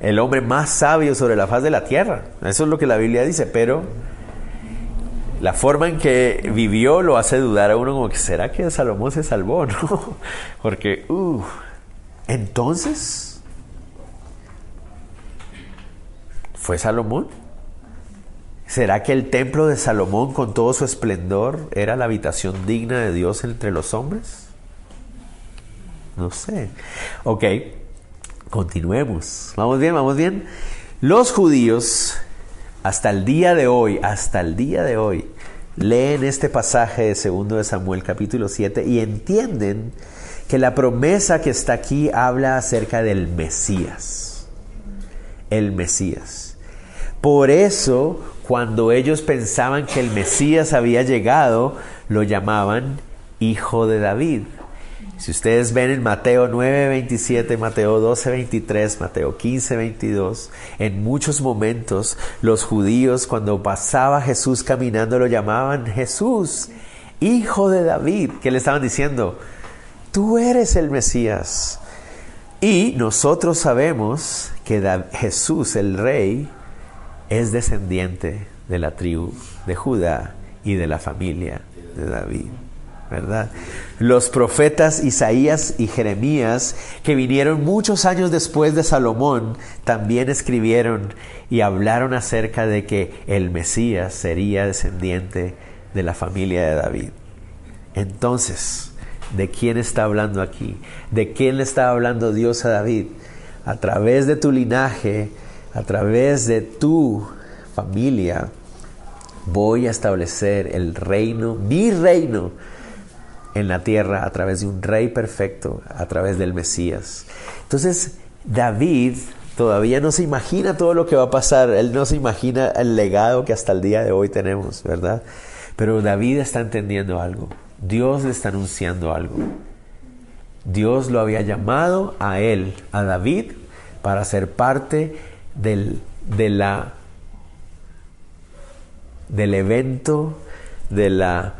El hombre más sabio sobre la faz de la tierra. Eso es lo que la Biblia dice. Pero la forma en que vivió lo hace dudar a uno como que será que Salomón se salvó, ¿no? *laughs* Porque, uh, entonces, ¿fue Salomón? ¿Será que el templo de Salomón con todo su esplendor era la habitación digna de Dios entre los hombres? No sé. Ok, continuemos. ¿Vamos bien? ¿Vamos bien? Los judíos hasta el día de hoy, hasta el día de hoy, leen este pasaje de segundo de Samuel capítulo 7 y entienden que la promesa que está aquí habla acerca del Mesías. El Mesías. Por eso, cuando ellos pensaban que el Mesías había llegado, lo llamaban Hijo de David. Si ustedes ven en Mateo 9, 27, Mateo 12, 23, Mateo 15, 22, en muchos momentos los judíos cuando pasaba Jesús caminando lo llamaban Jesús, hijo de David, que le estaban diciendo, tú eres el Mesías. Y nosotros sabemos que Jesús, el rey, es descendiente de la tribu de Judá y de la familia de David. ¿verdad? Los profetas Isaías y Jeremías, que vinieron muchos años después de Salomón, también escribieron y hablaron acerca de que el Mesías sería descendiente de la familia de David. Entonces, ¿de quién está hablando aquí? ¿De quién le está hablando Dios a David? A través de tu linaje, a través de tu familia, voy a establecer el reino, mi reino, en la tierra a través de un rey perfecto, a través del Mesías. Entonces, David todavía no se imagina todo lo que va a pasar, él no se imagina el legado que hasta el día de hoy tenemos, ¿verdad? Pero David está entendiendo algo, Dios le está anunciando algo. Dios lo había llamado a él, a David, para ser parte del, del evento, de la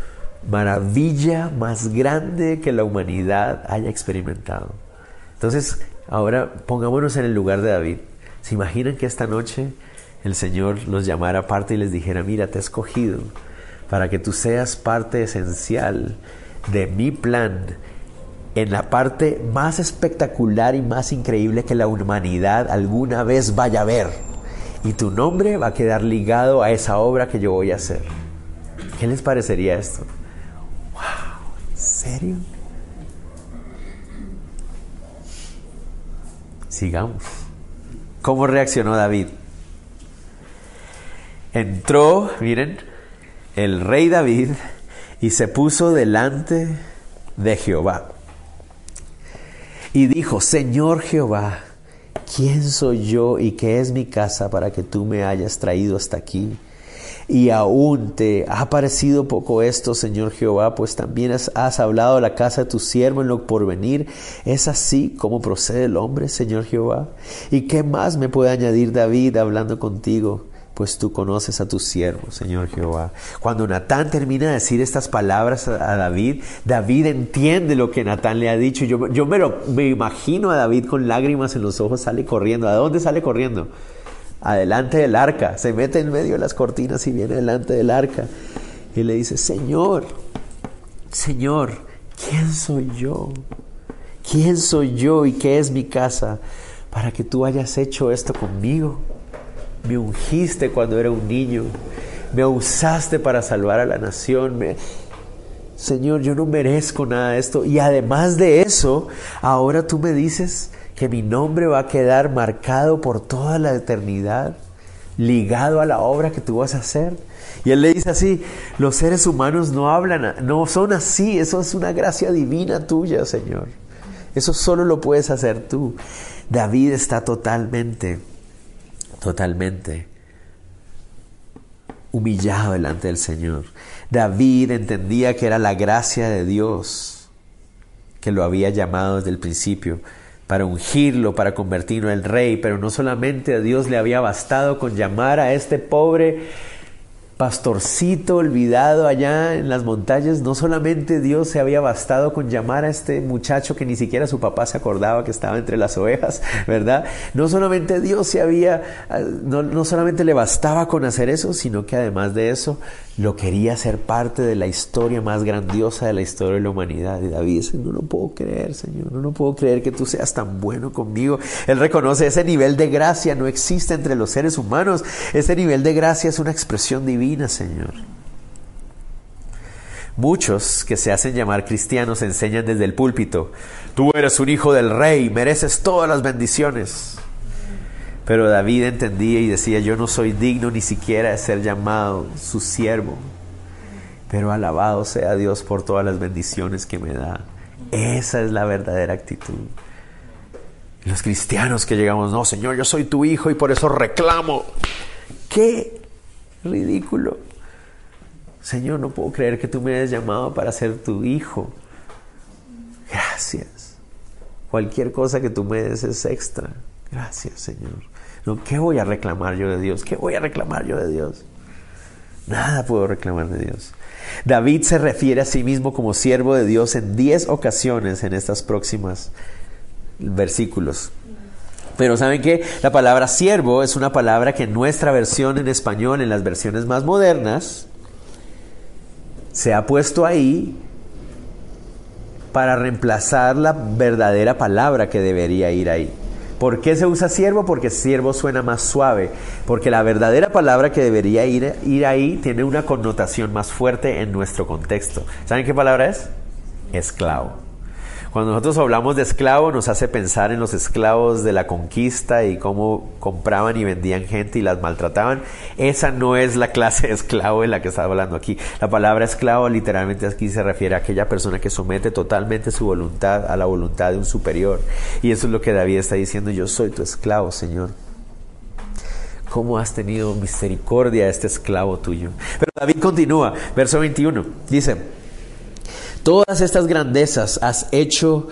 maravilla más grande que la humanidad haya experimentado. Entonces, ahora pongámonos en el lugar de David. ¿Se imaginan que esta noche el Señor los llamara aparte y les dijera, mira, te he escogido para que tú seas parte esencial de mi plan en la parte más espectacular y más increíble que la humanidad alguna vez vaya a ver. Y tu nombre va a quedar ligado a esa obra que yo voy a hacer. ¿Qué les parecería esto? serio? Sigamos. ¿Cómo reaccionó David? Entró, miren, el rey David y se puso delante de Jehová. Y dijo, Señor Jehová, ¿quién soy yo y qué es mi casa para que tú me hayas traído hasta aquí? y aún te ha parecido poco esto, Señor Jehová, pues también has, hablado a la casa de tu siervo en lo porvenir. ¿Es así como procede el hombre, Señor Jehová? ¿Y qué más me puede añadir David hablando contigo? Pues tú conoces a tu siervo, Señor Jehová. Cuando Natán termina de decir estas palabras a, David, David entiende lo que Natán le ha dicho. Yo, yo me, me imagino a David con lágrimas en los ojos, sale corriendo. ¿A dónde sale corriendo? adelante del arca, se mete en medio de las cortinas y viene delante del arca y le dice, Señor, Señor, ¿quién soy yo? ¿Quién soy yo y qué es mi casa para que tú hayas hecho esto conmigo? Me ungiste cuando era un niño, me usaste para salvar a la nación. Señor, yo no merezco nada de esto. Y además de eso, ahora tú me dices que mi nombre va a quedar marcado por toda la eternidad, ligado a la obra que tú vas a hacer. Y él le dice así, los seres humanos no hablan, no son así, eso es una gracia divina tuya, Señor. Eso solo lo puedes hacer tú. David está totalmente, totalmente humillado delante del Señor. David entendía que era la gracia de Dios que lo había llamado desde el principio para ungirlo, para convertirlo en rey, pero no solamente a Dios le había bastado con llamar a este pobre pastorcito olvidado allá en las montañas, no solamente Dios se había bastado con llamar a este muchacho que ni siquiera su papá se acordaba que estaba entre las ovejas, *laughs* ¿verdad? No solamente Dios se había, ah, no, no solamente le bastaba con hacer eso, sino que además de eso lo quería ser parte de la historia más grandiosa de la historia de la humanidad. Y David dice, no lo puedo creer, Señor, no lo puedo creer que tú seas tan bueno conmigo. Él reconoce ese nivel de gracia no existe entre los seres humanos. Ese nivel de gracia es una expresión divina, Señor. Muchos que se hacen llamar cristianos enseñan desde el púlpito, tú eres un hijo del rey, mereces todas las bendiciones. Pero David entendía y decía, yo no soy digno ni siquiera de ser llamado su siervo. Pero alabado sea Dios por todas las bendiciones que me da. Esa es la verdadera actitud. Los cristianos que llegamos, no, Señor, yo soy tu hijo y por eso reclamo. Qué ridículo. Señor, no puedo creer que tú me hayas llamado para ser tu hijo. Gracias. Cualquier cosa que tú me des es extra. Gracias, Señor. ¿Qué voy a reclamar yo de Dios? ¿Qué voy a reclamar yo de Dios? Nada puedo reclamar de Dios. David se refiere a sí mismo como siervo de Dios en diez ocasiones en estas próximas versículos. Pero ¿saben qué? La palabra siervo es una palabra que en nuestra versión en español, en las versiones más modernas, se ha puesto ahí para reemplazar la verdadera palabra que debería ir ahí. ¿Por qué se usa siervo? Porque siervo suena más suave. Porque la verdadera palabra que debería ir, ir ahí tiene una connotación más fuerte en nuestro contexto. ¿Saben qué palabra es? Esclavo. Cuando nosotros hablamos de esclavo nos hace pensar en los esclavos de la conquista y cómo compraban y vendían gente y las maltrataban. Esa no es la clase de esclavo en la que está hablando aquí. La palabra esclavo literalmente aquí se refiere a aquella persona que somete totalmente su voluntad a la voluntad de un superior. Y eso es lo que David está diciendo, yo soy tu esclavo, Señor. ¿Cómo has tenido misericordia a este esclavo tuyo? Pero David continúa, verso 21, dice, Todas estas grandezas has hecho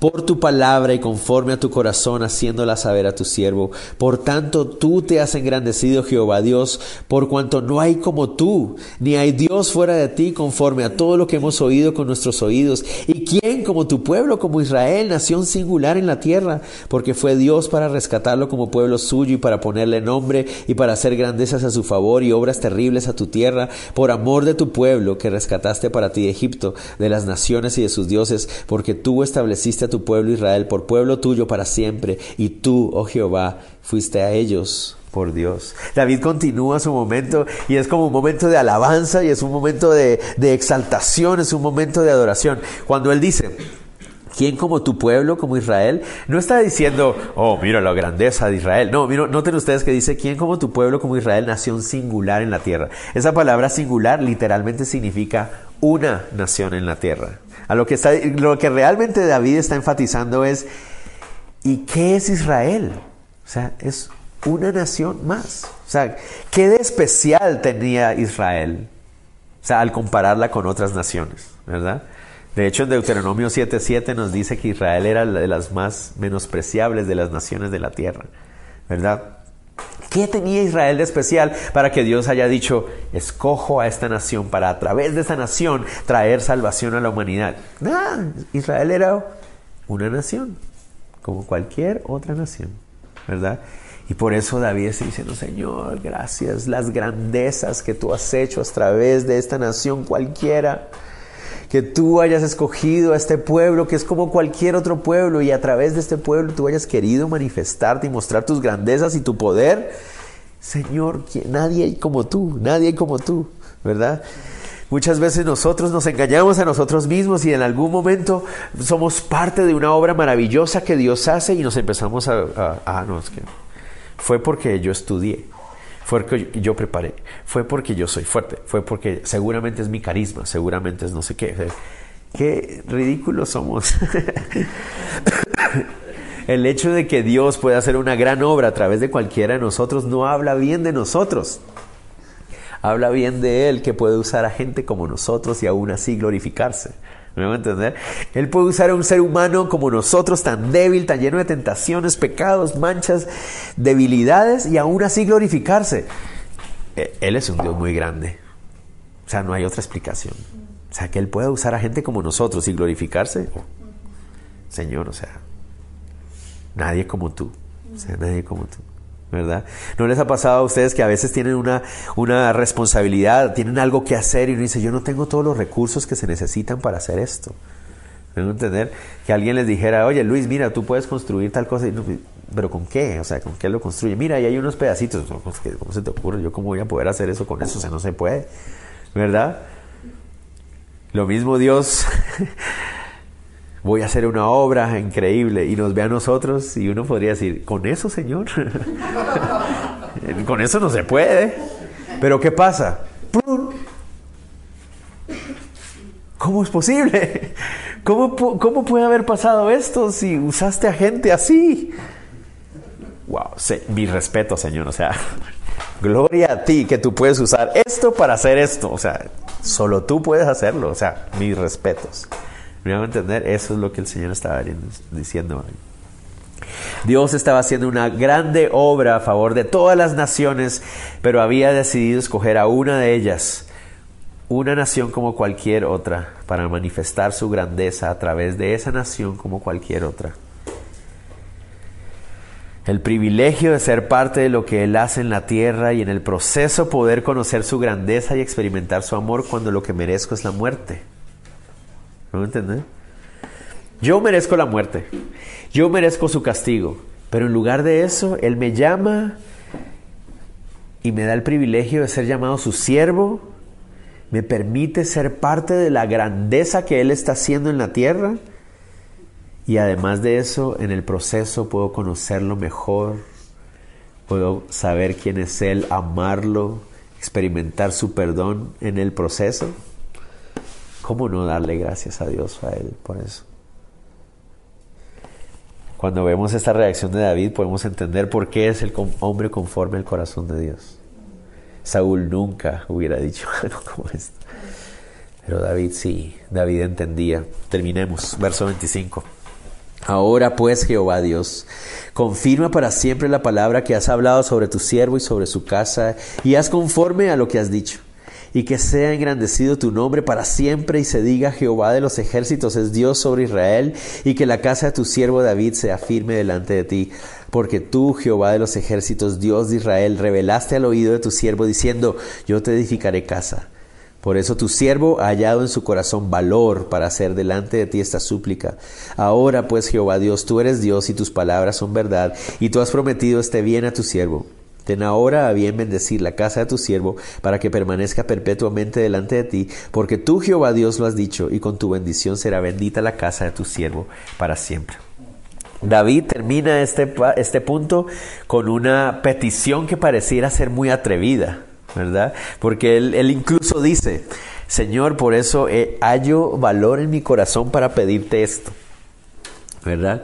por tu palabra y conforme a tu corazón, haciéndola saber a tu siervo. Por tanto, tú te has engrandecido, Jehová Dios, por cuanto no hay como tú, ni hay Dios fuera de ti, conforme a todo lo que hemos oído con nuestros oídos. ¿Y quién como tu pueblo, como Israel, nación singular en la tierra? Porque fue Dios para rescatarlo como pueblo suyo y para ponerle nombre y para hacer grandezas a su favor y obras terribles a tu tierra, por amor de tu pueblo que rescataste para ti de Egipto, de las naciones y de sus dioses, porque tú estableciste tu pueblo Israel por pueblo tuyo para siempre, y tú, oh Jehová, fuiste a ellos por Dios. David continúa su momento y es como un momento de alabanza y es un momento de, exaltación, es un momento de adoración. Cuando él dice, ¿Quién como tu pueblo, como Israel? No está diciendo, oh, mira la grandeza de Israel. No, mira, noten ustedes que dice, ¿quién como tu pueblo, como Israel, nación singular en la tierra? Esa palabra singular literalmente significa una nación en la tierra. A lo que, está, lo que realmente David está enfatizando es, ¿y qué es Israel? O sea, es una nación más. O sea, ¿qué de especial tenía Israel? O sea, al compararla con otras naciones, ¿verdad? De hecho, en Deuteronomio 7:7 nos dice que Israel era de las más menospreciables de las naciones de la tierra, ¿verdad? ¿Qué tenía Israel de especial para que Dios haya dicho, escojo a esta nación para a través de esa nación traer salvación a la humanidad? Nada, Israel era una nación, como cualquier otra nación, ¿verdad? Y por eso David está diciendo, Señor, gracias, las grandezas que tú has hecho a través de esta nación cualquiera que tú hayas escogido a este pueblo que es como cualquier otro pueblo y a través de este pueblo tú hayas querido manifestarte y mostrar tus grandezas y tu poder. Señor, nadie hay como tú, nadie hay como tú, ¿verdad? Muchas veces nosotros nos engañamos a nosotros mismos y en algún momento somos parte de una obra maravillosa que Dios hace y nos empezamos a... Ah, no, es que fue porque yo estudié, fue porque yo preparé, fue porque yo soy fuerte, fue porque seguramente es mi carisma, seguramente es no sé qué. Qué ridículos somos. *laughs* El hecho de que Dios pueda hacer una gran obra a través de cualquiera de nosotros no habla bien de nosotros. Habla bien de Él que puede usar a gente como nosotros y aún así glorificarse. ¿Me van a entender? Él puede usar a un ser humano como nosotros, tan débil, tan lleno de tentaciones, pecados, manchas, debilidades, y aún así glorificarse. E, él es un Dios muy grande. O sea, no hay otra explicación. O sea, que Él puede usar a gente como nosotros y glorificarse. Señor, o sea, nadie como tú. O sea, nadie como tú. ¿Verdad? ¿No les ha pasado a ustedes que a veces tienen una, una responsabilidad, tienen algo que hacer y uno dice, yo no tengo todos los recursos que se necesitan para hacer esto? ¿Me entender? Que alguien les dijera, oye Luis, mira, tú puedes construir tal cosa, pero ¿con qué? O sea, ¿con qué lo construye? Mira, ahí hay unos pedacitos, ¿cómo se te ocurre? ¿Yo cómo voy a poder hacer eso con eso? O sea, no se puede, ¿verdad? Lo mismo Dios *laughs* voy a hacer una obra increíble y nos ve a nosotros y uno podría decir, con eso, Señor, *laughs* con eso no se puede. Pero ¿qué pasa? ¿Cómo es posible? *laughs* ¿Cómo, ¿Cómo, puede haber pasado esto si usaste a gente así? Wow, mi respeto, Señor. O sea, *laughs* gloria a ti que tú puedes usar esto para hacer esto. O sea, solo tú puedes hacerlo. O sea, mis respetos. ¿Me van a entender? Eso es lo que el Señor estaba diciendo Dios estaba haciendo una grande obra a favor de todas las naciones, pero había decidido escoger a una de ellas, una nación como cualquier otra, para manifestar su grandeza a través de esa nación como cualquier otra. El privilegio de ser parte de lo que Él hace en la tierra y en el proceso poder conocer su grandeza y experimentar su amor cuando lo que merezco es la muerte. ¿No entiendes? Yo merezco la muerte. Yo merezco su castigo. Pero en lugar de eso, Él me llama y me da el privilegio de ser llamado su siervo. Me permite ser parte de la grandeza que Él está haciendo en la tierra. Y además de eso, en el proceso puedo conocerlo mejor. Puedo saber quién es Él, amarlo, experimentar su perdón en el proceso. ¿Cómo no darle gracias a Dios a Él por eso? Cuando vemos esta reacción de David podemos entender por qué es el hombre conforme al corazón de Dios. Saúl nunca hubiera dicho *laughs* algo como esto. Pero David sí, David entendía. Terminemos, verso 25. Ahora pues Jehová Dios, confirma para siempre la palabra que has hablado sobre tu siervo y sobre su casa, y haz conforme a lo que has dicho y que sea engrandecido tu nombre para siempre y se diga Jehová de los ejércitos es Dios sobre Israel y que la casa de tu siervo David sea firme delante de ti. Porque tú, Jehová de los ejércitos, Dios de Israel, revelaste al oído de tu siervo diciendo, yo te edificaré casa. Por eso tu siervo ha hallado en su corazón valor para hacer delante de ti esta súplica. Ahora pues Jehová Dios, tú eres Dios y tus palabras son verdad, y tú has prometido este bien a tu siervo. Ahora a bien bendecir la casa de tu siervo, para que permanezca perpetuamente delante de ti, porque tú Jehová Dios lo has dicho, y con tu bendición será bendita la casa de tu siervo para siempre. David termina este, este punto con una petición que pareciera ser muy atrevida, ¿verdad? Porque él, él incluso dice, Señor, por eso hallo valor en mi corazón para pedirte esto, ¿verdad?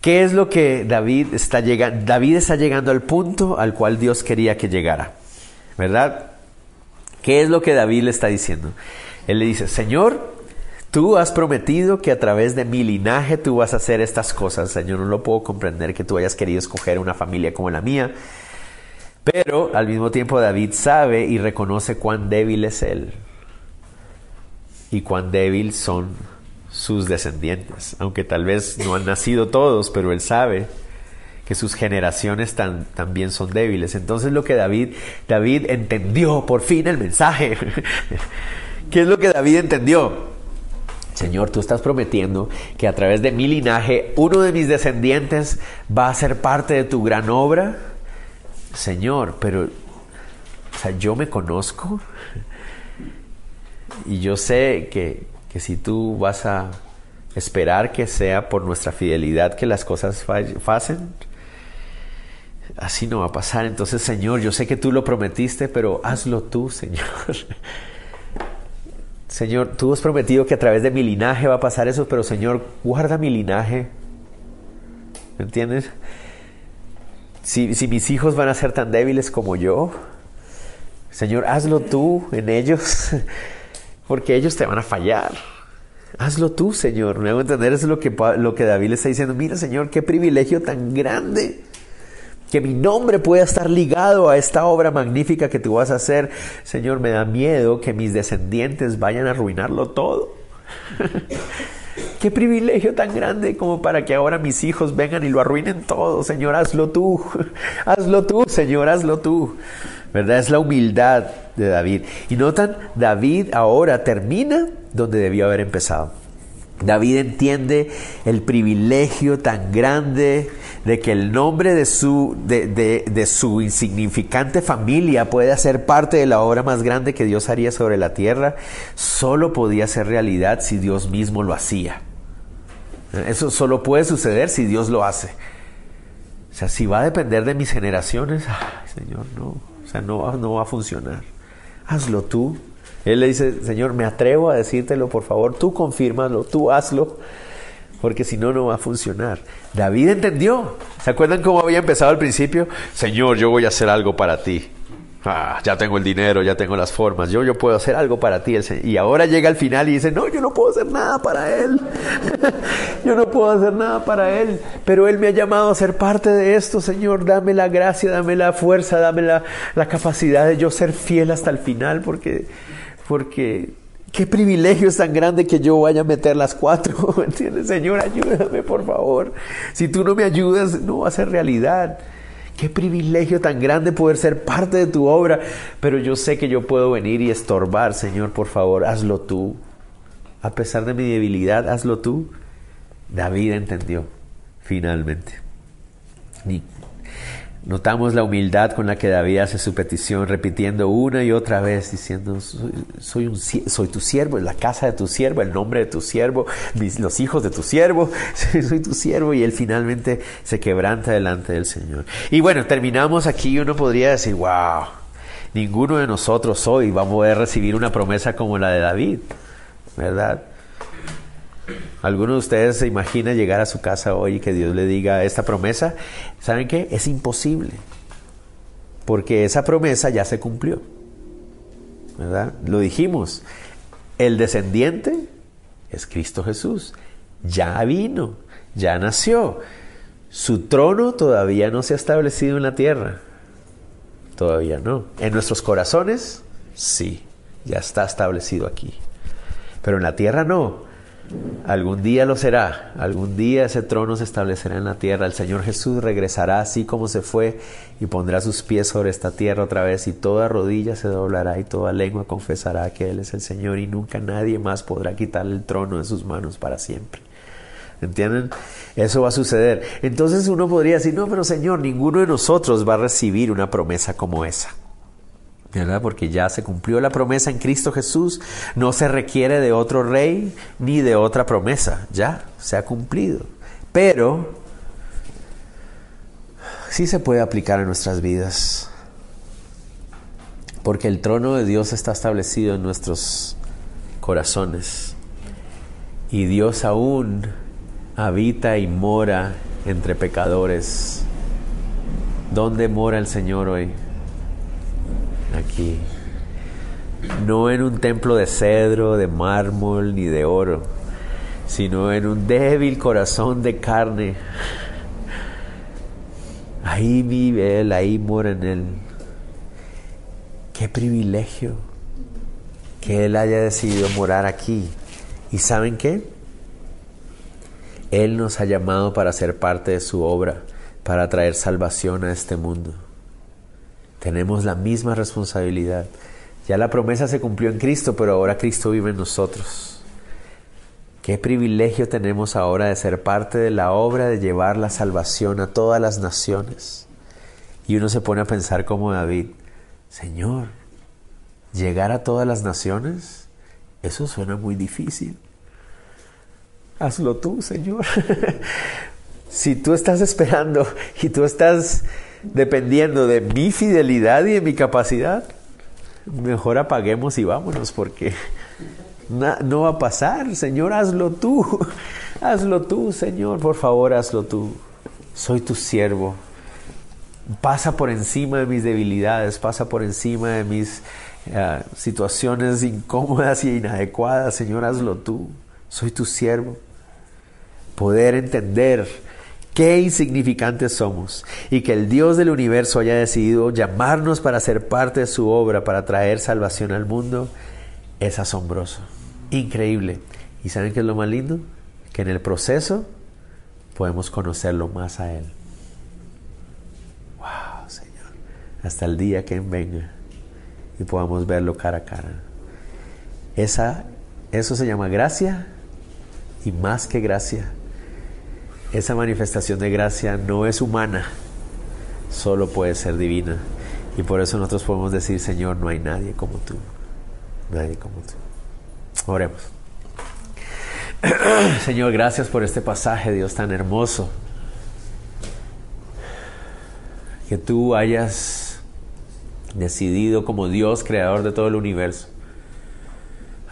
¿Qué es lo que David está llegando? David está llegando al punto al cual Dios quería que llegara, ¿verdad? ¿Qué es lo que David le está diciendo? Él le dice, Señor, tú has prometido que a través de mi linaje tú vas a hacer estas cosas. Señor, no lo puedo comprender que tú hayas querido escoger una familia como la mía. Pero al mismo tiempo David sabe y reconoce cuán débil es él y cuán débil son sus descendientes, aunque tal vez no han nacido todos, pero él sabe que sus generaciones también son débiles. Entonces lo que David, David entendió por fin el mensaje. *laughs* ¿Qué es lo que David entendió? Señor, tú estás prometiendo que a través de mi linaje uno de mis descendientes va a ser parte de tu gran obra. Señor, pero o sea, yo me conozco. *laughs* Y yo sé que, que si tú vas a esperar que sea por nuestra fidelidad que las cosas pasen, así no va a pasar. Entonces, Señor, yo sé que tú lo prometiste, pero hazlo tú, Señor. *laughs* Señor, tú has prometido que a través de mi linaje va a pasar eso, pero Señor, guarda mi linaje. ¿Me entiendes? Si, si mis hijos van a ser tan débiles como yo, Señor, hazlo tú en ellos, *laughs* porque ellos te van a fallar. Hazlo tú, Señor. Me hago entender, eso es lo que, lo que David le está diciendo. Mira, Señor, qué privilegio tan grande que mi nombre pueda estar ligado a esta obra magnífica que tú vas a hacer. Señor, me da miedo que mis descendientes vayan a arruinarlo todo. *laughs* Qué privilegio tan grande como para que ahora mis hijos vengan y lo arruinen todo. Señor, hazlo tú. *laughs* Hazlo tú, Señor, hazlo tú. ¿Verdad? Es la humildad de David. Y notan, David ahora termina donde debió haber empezado. David entiende el privilegio tan grande de que el nombre de su, de, su insignificante familia pueda ser parte de la obra más grande que Dios haría sobre la tierra, solo podía ser realidad si Dios mismo lo hacía. Eso solo puede suceder si Dios lo hace. O sea, si va a depender de mis generaciones, Señor, no, o sea, no, no va a funcionar. Hazlo tú. Él le dice, Señor, me atrevo a decírtelo, por favor, tú confírmalo, tú hazlo porque si no, no va a funcionar. David entendió. ¿Se acuerdan cómo había empezado al principio? Señor, yo voy a hacer algo para ti. Ah, ya tengo el dinero, ya tengo las formas, yo, yo puedo hacer algo para ti. Y ahora llega al final y dice, no, yo no puedo hacer nada para él. *laughs* yo no puedo hacer nada para él. Pero él me ha llamado a ser parte de esto, Señor. Dame la gracia, dame la fuerza, dame la, la capacidad de yo ser fiel hasta el final, porque, porque Qué privilegio es tan grande que yo vaya a meter las cuatro. *laughs* ¿Me entiendes? Señor, ayúdame, por favor. Si tú no me ayudas, no va a ser realidad. Qué privilegio tan grande poder ser parte de tu obra. Pero yo sé que yo puedo venir y estorbar, Señor, por favor, hazlo tú. A pesar de mi debilidad, hazlo tú. David entendió, finalmente. Notamos la humildad con la que David hace su petición, repitiendo una y otra vez, diciendo, soy, soy tu siervo, la casa de tu siervo, el nombre de tu siervo, los hijos de tu siervo, *laughs* soy tu siervo, y él finalmente se quebranta delante del Señor. Y bueno, terminamos aquí, uno podría decir, wow, ninguno de nosotros hoy va a poder recibir una promesa como la de David, ¿verdad? ¿Alguno de ustedes se imagina llegar a su casa hoy y que Dios le diga esta promesa? ¿Saben qué? Es imposible. Porque esa promesa ya se cumplió. ¿Verdad? Lo dijimos. El descendiente es Cristo Jesús. Ya vino, ya nació. Su trono todavía no se ha establecido en la tierra. Todavía no. En nuestros corazones, sí, ya está establecido aquí. Pero en la tierra no. Algún día lo será, algún día ese trono se establecerá en la tierra, el Señor Jesús regresará así como se fue y pondrá sus pies sobre esta tierra otra vez y toda rodilla se doblará y toda lengua confesará que Él es el Señor y nunca nadie más podrá quitarle el trono de sus manos para siempre. ¿Entienden? Eso va a suceder. Entonces uno podría decir, no, pero Señor, ninguno de nosotros va a recibir una promesa como esa. ¿Verdad? Porque ya se cumplió la promesa en Cristo Jesús, no se requiere de otro rey ni de otra promesa, ya se ha cumplido. Pero sí se puede aplicar en nuestras vidas, porque el trono de Dios está establecido en nuestros corazones y Dios aún habita y mora entre pecadores. ¿Dónde mora el Señor hoy? No en un templo de cedro, de mármol ni de oro, sino en un débil corazón de carne. Ahí vive Él, ahí mora en Él. Qué privilegio que Él haya decidido morar aquí. ¿Y saben qué? Él nos ha llamado para ser parte de su obra, para traer salvación a este mundo. Tenemos la misma responsabilidad. Ya la promesa se cumplió en Cristo, pero ahora Cristo vive en nosotros. Qué privilegio tenemos ahora de ser parte de la obra de llevar la salvación a todas las naciones. Y uno se pone a pensar como David, Señor, llegar a todas las naciones, Eso suena muy difícil. Hazlo tú, Señor. *laughs* si tú estás esperando y tú estás dependiendo de mi fidelidad y de mi capacidad, mejor apaguemos y vámonos porque no va a pasar. Señor, hazlo tú. Hazlo tú, Señor. Por favor, hazlo tú. Soy tu siervo. Pasa por encima de mis debilidades, pasa por encima de mis eh, situaciones incómodas y inadecuadas. Señor, hazlo tú. Soy tu siervo. Poder entender qué insignificantes somos y que el Dios del universo haya decidido llamarnos para ser parte de su obra, para traer salvación al mundo, es asombroso, increíble. ¿Y saben qué es lo más lindo? Que en el proceso podemos conocerlo más a Él. Wow, Señor. Hasta el día que venga y podamos verlo cara a cara. Esa, eso se llama gracia y más que gracia. Esa manifestación de gracia no es humana, solo puede ser divina. Y por eso nosotros podemos decir, Señor, no hay nadie como tú. Nadie como tú. Oremos. *clears throat* Señor, gracias por este pasaje, Dios, tan hermoso. Que tú hayas decidido como Dios, creador de todo el universo,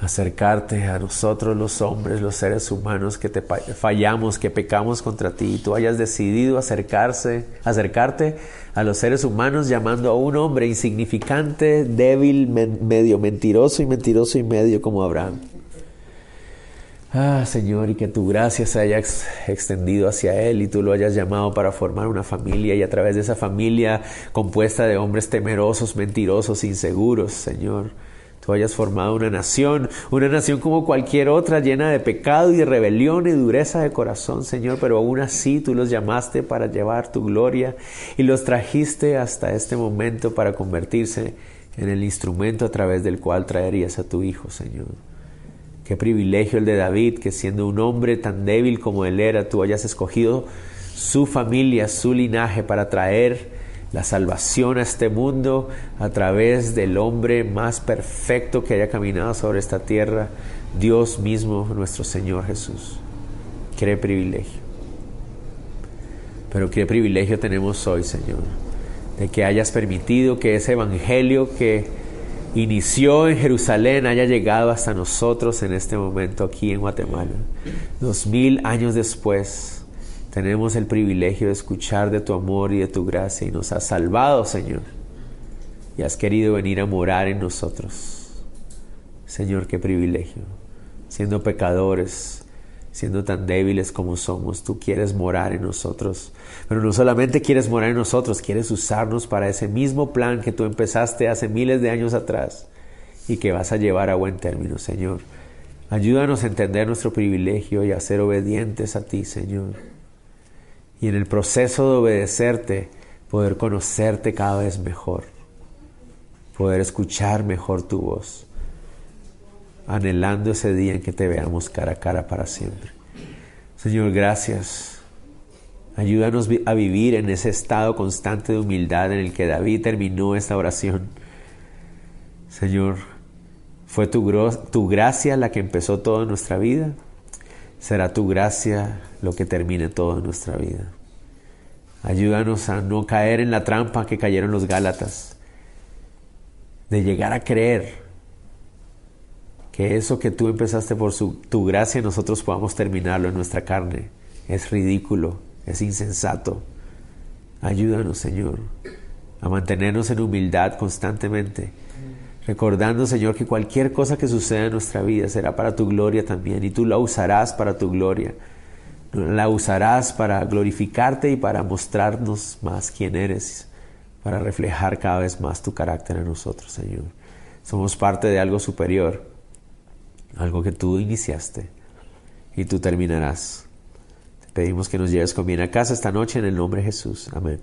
acercarte a nosotros los hombres, los seres humanos que te fallamos, que pecamos contra ti, y tú hayas decidido acercarse, acercarte a los seres humanos llamando a un hombre insignificante, débil, medio mentiroso y mentiroso y medio como Abraham. Ah, Señor, y que tu gracia se haya extendido hacia Él y tú lo hayas llamado para formar una familia y a través de esa familia compuesta de hombres temerosos, mentirosos, inseguros, Señor. Tú hayas formado una nación, una nación como cualquier otra, llena de pecado y rebelión y dureza de corazón, Señor, pero aún así tú los llamaste para llevar tu gloria y los trajiste hasta este momento para convertirse en el instrumento a través del cual traerías a tu Hijo, Señor. Qué privilegio el de David, que siendo un hombre tan débil como él era, tú hayas escogido su familia, su linaje para traer la salvación a este mundo a través del hombre más perfecto que haya caminado sobre esta tierra, Dios mismo, nuestro Señor Jesús. Qué privilegio. Pero qué privilegio tenemos hoy, Señor, de que hayas permitido que ese evangelio que inició en Jerusalén haya llegado hasta nosotros en este momento aquí en Guatemala. Dos mil años después tenemos el privilegio de escuchar de tu amor y de tu gracia y nos has salvado, Señor. Y has querido venir a morar en nosotros. Señor, qué privilegio. Siendo pecadores, siendo tan débiles como somos, tú quieres morar en nosotros. Pero no solamente quieres morar en nosotros, quieres usarnos para ese mismo plan que tú empezaste hace miles de años atrás y que vas a llevar a buen término, Señor. Ayúdanos a entender nuestro privilegio y a ser obedientes a ti, Señor. Y en el proceso de obedecerte, poder conocerte cada vez mejor, poder escuchar mejor tu voz anhelando ese día en que te veamos cara a cara para siempre. Señor, gracias. Ayúdanos a vivir en ese estado constante de humildad en el que David terminó esta oración. Señor, fue tu, tu gracia la que empezó toda nuestra vida. Será tu gracia lo que termine toda nuestra vida. Ayúdanos a no caer en la trampa que cayeron los Gálatas, de llegar a creer que eso que tú empezaste por tu gracia nosotros podamos terminarlo en nuestra carne. Es ridículo, es insensato. Ayúdanos, Señor, a mantenernos en humildad constantemente, recordando, Señor, que cualquier cosa que suceda en nuestra vida será para tu gloria también y tú la usarás para tu gloria. La usarás para glorificarte y para mostrarnos más quién eres, para reflejar cada vez más tu carácter en nosotros, Señor. Somos parte de algo superior algo que tú iniciaste y tú terminarás. Te pedimos que nos lleves con bien a casa esta noche en el nombre de Jesús. Amén.